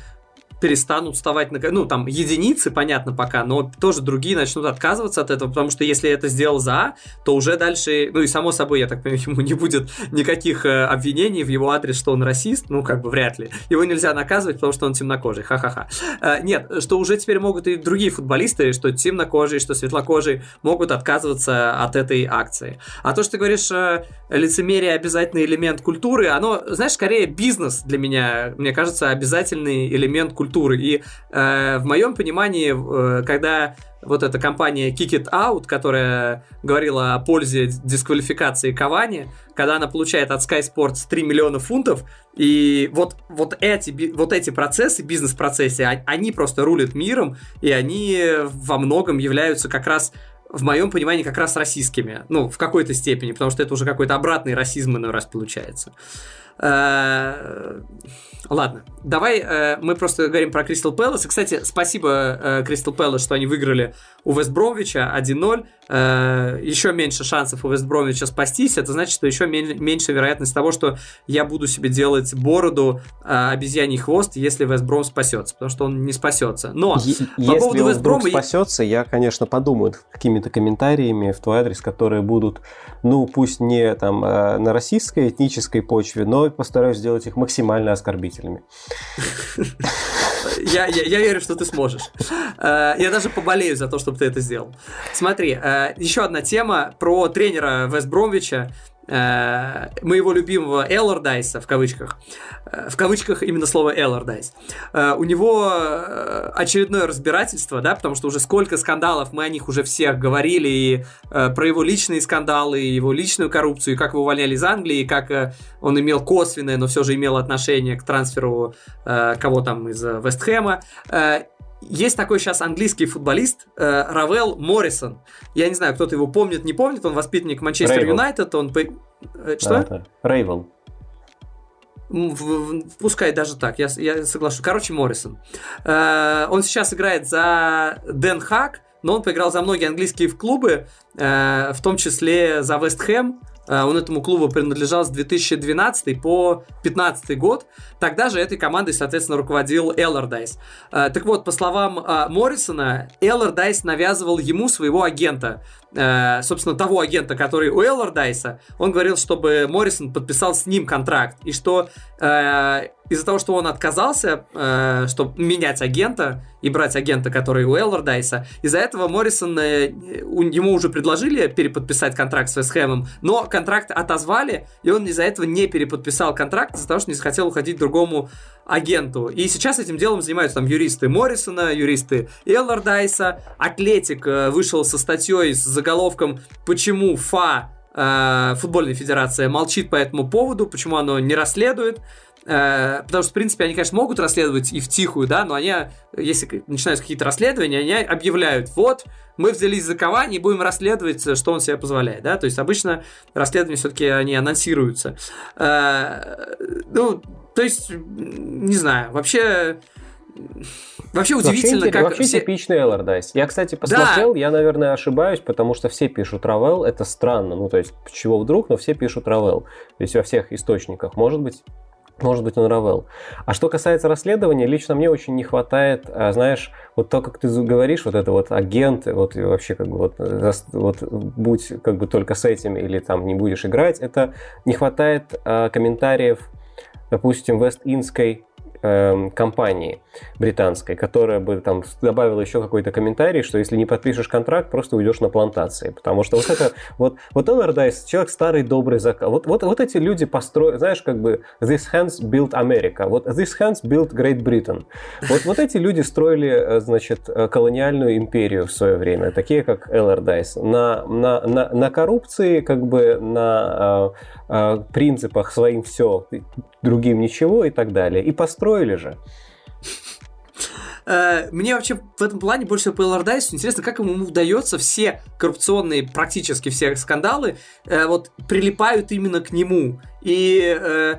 перестанут вставать на... Ну, там, единицы, понятно, пока, но тоже другие начнут отказываться от этого, потому что если это сделал за А, то уже дальше... Ну, и само собой, я так понимаю, ему не будет никаких э, обвинений в его адрес, что он расист, ну, как бы, вряд ли. Его нельзя наказывать, потому что он темнокожий, ха-ха-ха. Э, нет, что уже теперь могут и другие футболисты, что темнокожие, что светлокожие, могут отказываться от этой акции. А то, что ты говоришь, э, лицемерие обязательный элемент культуры, оно, знаешь, скорее бизнес для меня, мне кажется, обязательный элемент культуры культуры. И э, в моем понимании, э, когда вот эта компания Kick It Out, которая говорила о пользе дисквалификации Кавани, когда она получает от Sky Sports 3 миллиона фунтов, и вот, вот, эти, вот эти процессы, бизнес-процессы, они просто рулят миром, и они во многом являются как раз в моем понимании, как раз российскими. Ну, в какой-то степени, потому что это уже какой-то обратный расизм иной раз получается. Э, ладно, давай э, мы просто говорим про Кристал Пэлас. И, кстати, спасибо Кристал Пэлас, что они выиграли у Вестбромвича 1-0. Э, еще меньше шансов у Вестбромвича спастись. Это значит, что еще меньше вероятность того, что я буду себе делать бороду обезьяний хвост, если Вестбром спасется, потому что он не спасется. Но е- по если поводу Вестброма... спасется, я, конечно, подумаю какими-то комментариями в твой адрес, которые будут, ну, пусть не там на российской этнической почве, но постараюсь сделать их максимально оскорбительными. Я, я, я верю, что ты сможешь. Э, я даже поболею за то, чтобы ты это сделал. Смотри, э, еще одна тема про тренера Вест Бромвича. Э, моего любимого Эллардайса, в кавычках, э, в кавычках именно слово Эллардайс, э, у него очередное разбирательство, да, потому что уже сколько скандалов, мы о них уже всех говорили, и про его личные скандалы, и его личную коррупцию, и как его увольняли из Англии, и как он имел косвенное, но все же имел отношение к трансферу кого там из Вестхэма. Есть такой сейчас английский футболист э, Равел Моррисон. Я не знаю, кто-то его помнит, не помнит. Он воспитанник Манчестер Юнайтед. Он... Э, что? Рейвел. Пускай даже так, я, я соглашусь. Короче, Моррисон. Э, он сейчас играет за Ден Хак, но он поиграл за многие английские клубы, э, в том числе за Вест Хэм, он этому клубу принадлежал с 2012 по 2015 год. Тогда же этой командой, соответственно, руководил Эллардайс. Э, так вот, по словам э, Моррисона, Эллардайс навязывал ему своего агента. Собственно, того агента, который у Эллардайса. Он говорил, чтобы Моррисон подписал с ним контракт. И что из-за того, что он отказался, э, чтобы менять агента и брать агента, который у Эллардайса, из-за этого Моррисон, э, ему уже предложили переподписать контракт с Вестхэмом, но контракт отозвали, и он из-за этого не переподписал контракт, из-за того, что не захотел уходить другому агенту. И сейчас этим делом занимаются там юристы Моррисона, юристы Эллардайса. Атлетик э, вышел со статьей с заголовком «Почему ФА э, футбольная федерация молчит по этому поводу, почему оно не расследует. Э, потому что, в принципе, они, конечно, могут расследовать и в тихую, да, но они, если начинаются какие-то расследования, они объявляют, вот, мы взялись за Кавани и будем расследовать, что он себе позволяет, да, то есть обычно расследования все-таки они анонсируются. Э, ну, то есть, не знаю, вообще... Вообще удивительно, вообще, как вообще все... типичный Эллардайс. Я, кстати, посмотрел, да. я, наверное, ошибаюсь, потому что все пишут Равел, это странно, ну, то есть, чего вдруг, но все пишут Равел. То есть, во всех источниках, может быть, может быть, он Равел. А что касается расследования, лично мне очень не хватает, а, знаешь, вот то, как ты говоришь, вот это вот агент, вот вообще как бы вот, вот будь как бы только с этим или там не будешь играть, это не хватает а, комментариев, допустим, Вест-Инской э, компании британской, которая бы там добавила еще какой-то комментарий, что если не подпишешь контракт, просто уйдешь на плантации. Потому что вот это, вот, вот Эллардайс, человек старый, добрый закал. Вот, вот, вот эти люди построили, знаешь, как бы this hands built America, вот this hands built Great Britain. Вот, вот эти люди строили, э, значит, э, колониальную империю в свое время, такие как Эллардайс, на, на, на, на коррупции, как бы на э, э, принципах своим все, другим ничего и так далее. И построили же. Э, мне вообще в этом плане больше всего по Эллардайсу интересно, как ему удается все коррупционные, практически все скандалы, э, вот прилипают именно к нему. И э,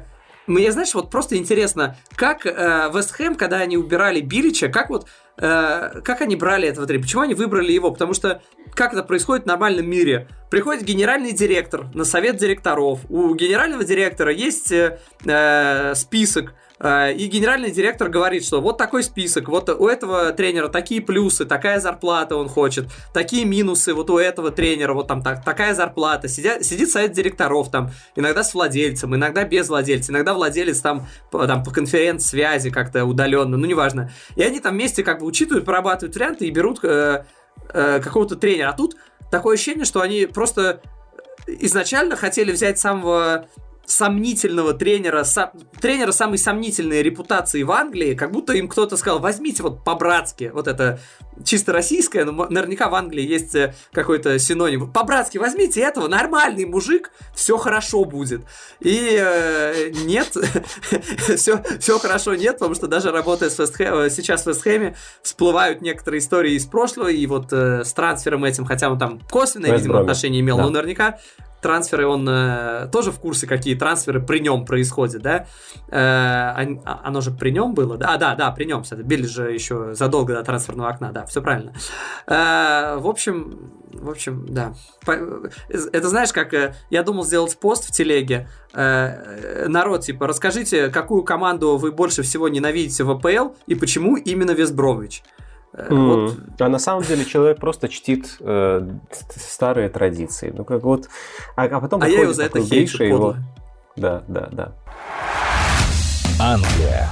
мне, знаешь, вот просто интересно, как Вест Хэм, когда они убирали Билича, как вот как они брали этого тренера? Почему они выбрали его? Потому что как это происходит в нормальном мире? Приходит генеральный директор на совет директоров. У генерального директора есть э, список Э, и генеральный директор говорит, что вот такой список, вот у этого тренера такие плюсы, такая зарплата он хочет, такие минусы вот у этого тренера, вот там так, такая зарплата. Сидят, сидит совет директоров там, иногда с владельцем, иногда без владельца, иногда владелец там, там по конференц-связи как-то удаленно, ну неважно. И они там вместе как бы учитывают, прорабатывают варианты и берут э, э, какого-то тренера. А тут такое ощущение, что они просто изначально хотели взять самого сомнительного тренера, сам, тренера самой сомнительной репутации в Англии, как будто им кто-то сказал, возьмите вот по-братски, вот это чисто российское, но наверняка в Англии есть э, какой-то синоним, по-братски возьмите этого, нормальный мужик, все хорошо будет. И э, нет, все, все хорошо нет, потому что даже работая с Вестхэм, э, сейчас в Вестхэме всплывают некоторые истории из прошлого, и вот э, с трансфером этим, хотя он там косвенное, видимо, отношение имел, да. но наверняка трансферы, он э, тоже в курсе, какие трансферы при нем происходят, да? Э, оно же при нем было, да? А, да, да, при нем, кстати. Билли же еще задолго до трансферного окна, да, все правильно. Э, в общем, в общем, да. Это знаешь, как э, я думал сделать пост в телеге. Э, народ, типа, расскажите, какую команду вы больше всего ненавидите в АПЛ и почему именно Весбрович? Mm. Вот. А на самом деле человек просто чтит э, старые традиции. Ну, как вот. А, а потом а я его за это хейчу, его. да, да, да. Англия.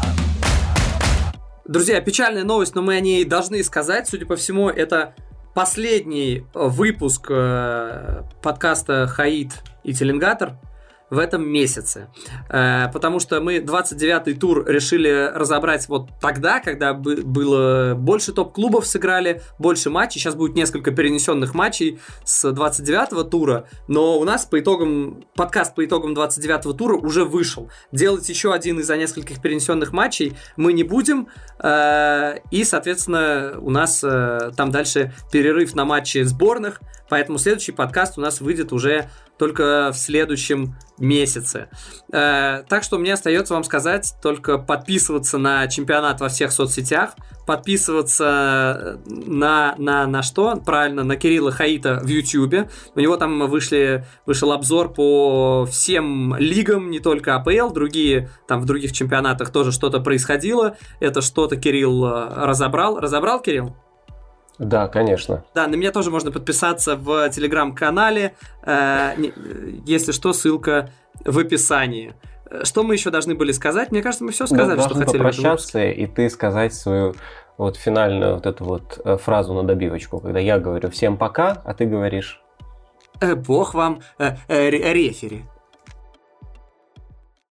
Друзья, печальная новость, но мы о ней должны сказать. Судя по всему, это последний выпуск э, подкаста «Хаид и Теленгатор» в этом месяце. Э, потому что мы 29-й тур решили разобрать вот тогда, когда было больше топ-клубов сыграли, больше матчей. Сейчас будет несколько перенесенных матчей с 29-го тура, но у нас по итогам, подкаст по итогам 29-го тура уже вышел. Делать еще один из-за нескольких перенесенных матчей мы не будем. Э, и, соответственно, у нас э, там дальше перерыв на матчи сборных, поэтому следующий подкаст у нас выйдет уже только в следующем месяце. Э, так что мне остается вам сказать только подписываться на чемпионат во всех соцсетях, подписываться на, на, на что? Правильно, на Кирилла Хаита в YouTube. У него там вышли, вышел обзор по всем лигам, не только АПЛ, другие, там в других чемпионатах тоже что-то происходило. Это что-то Кирилл э, разобрал. Разобрал, Кирилл? Да, конечно. Да, на меня тоже можно подписаться в телеграм-канале. Э, если что, ссылка в описании. Что мы еще должны были сказать? Мне кажется, мы все сказали, да, что хотели. попрощаться и ты сказать свою вот финальную вот эту вот э, фразу на добивочку, когда я говорю всем пока, а ты говоришь э, Бог вам э, э, рефери.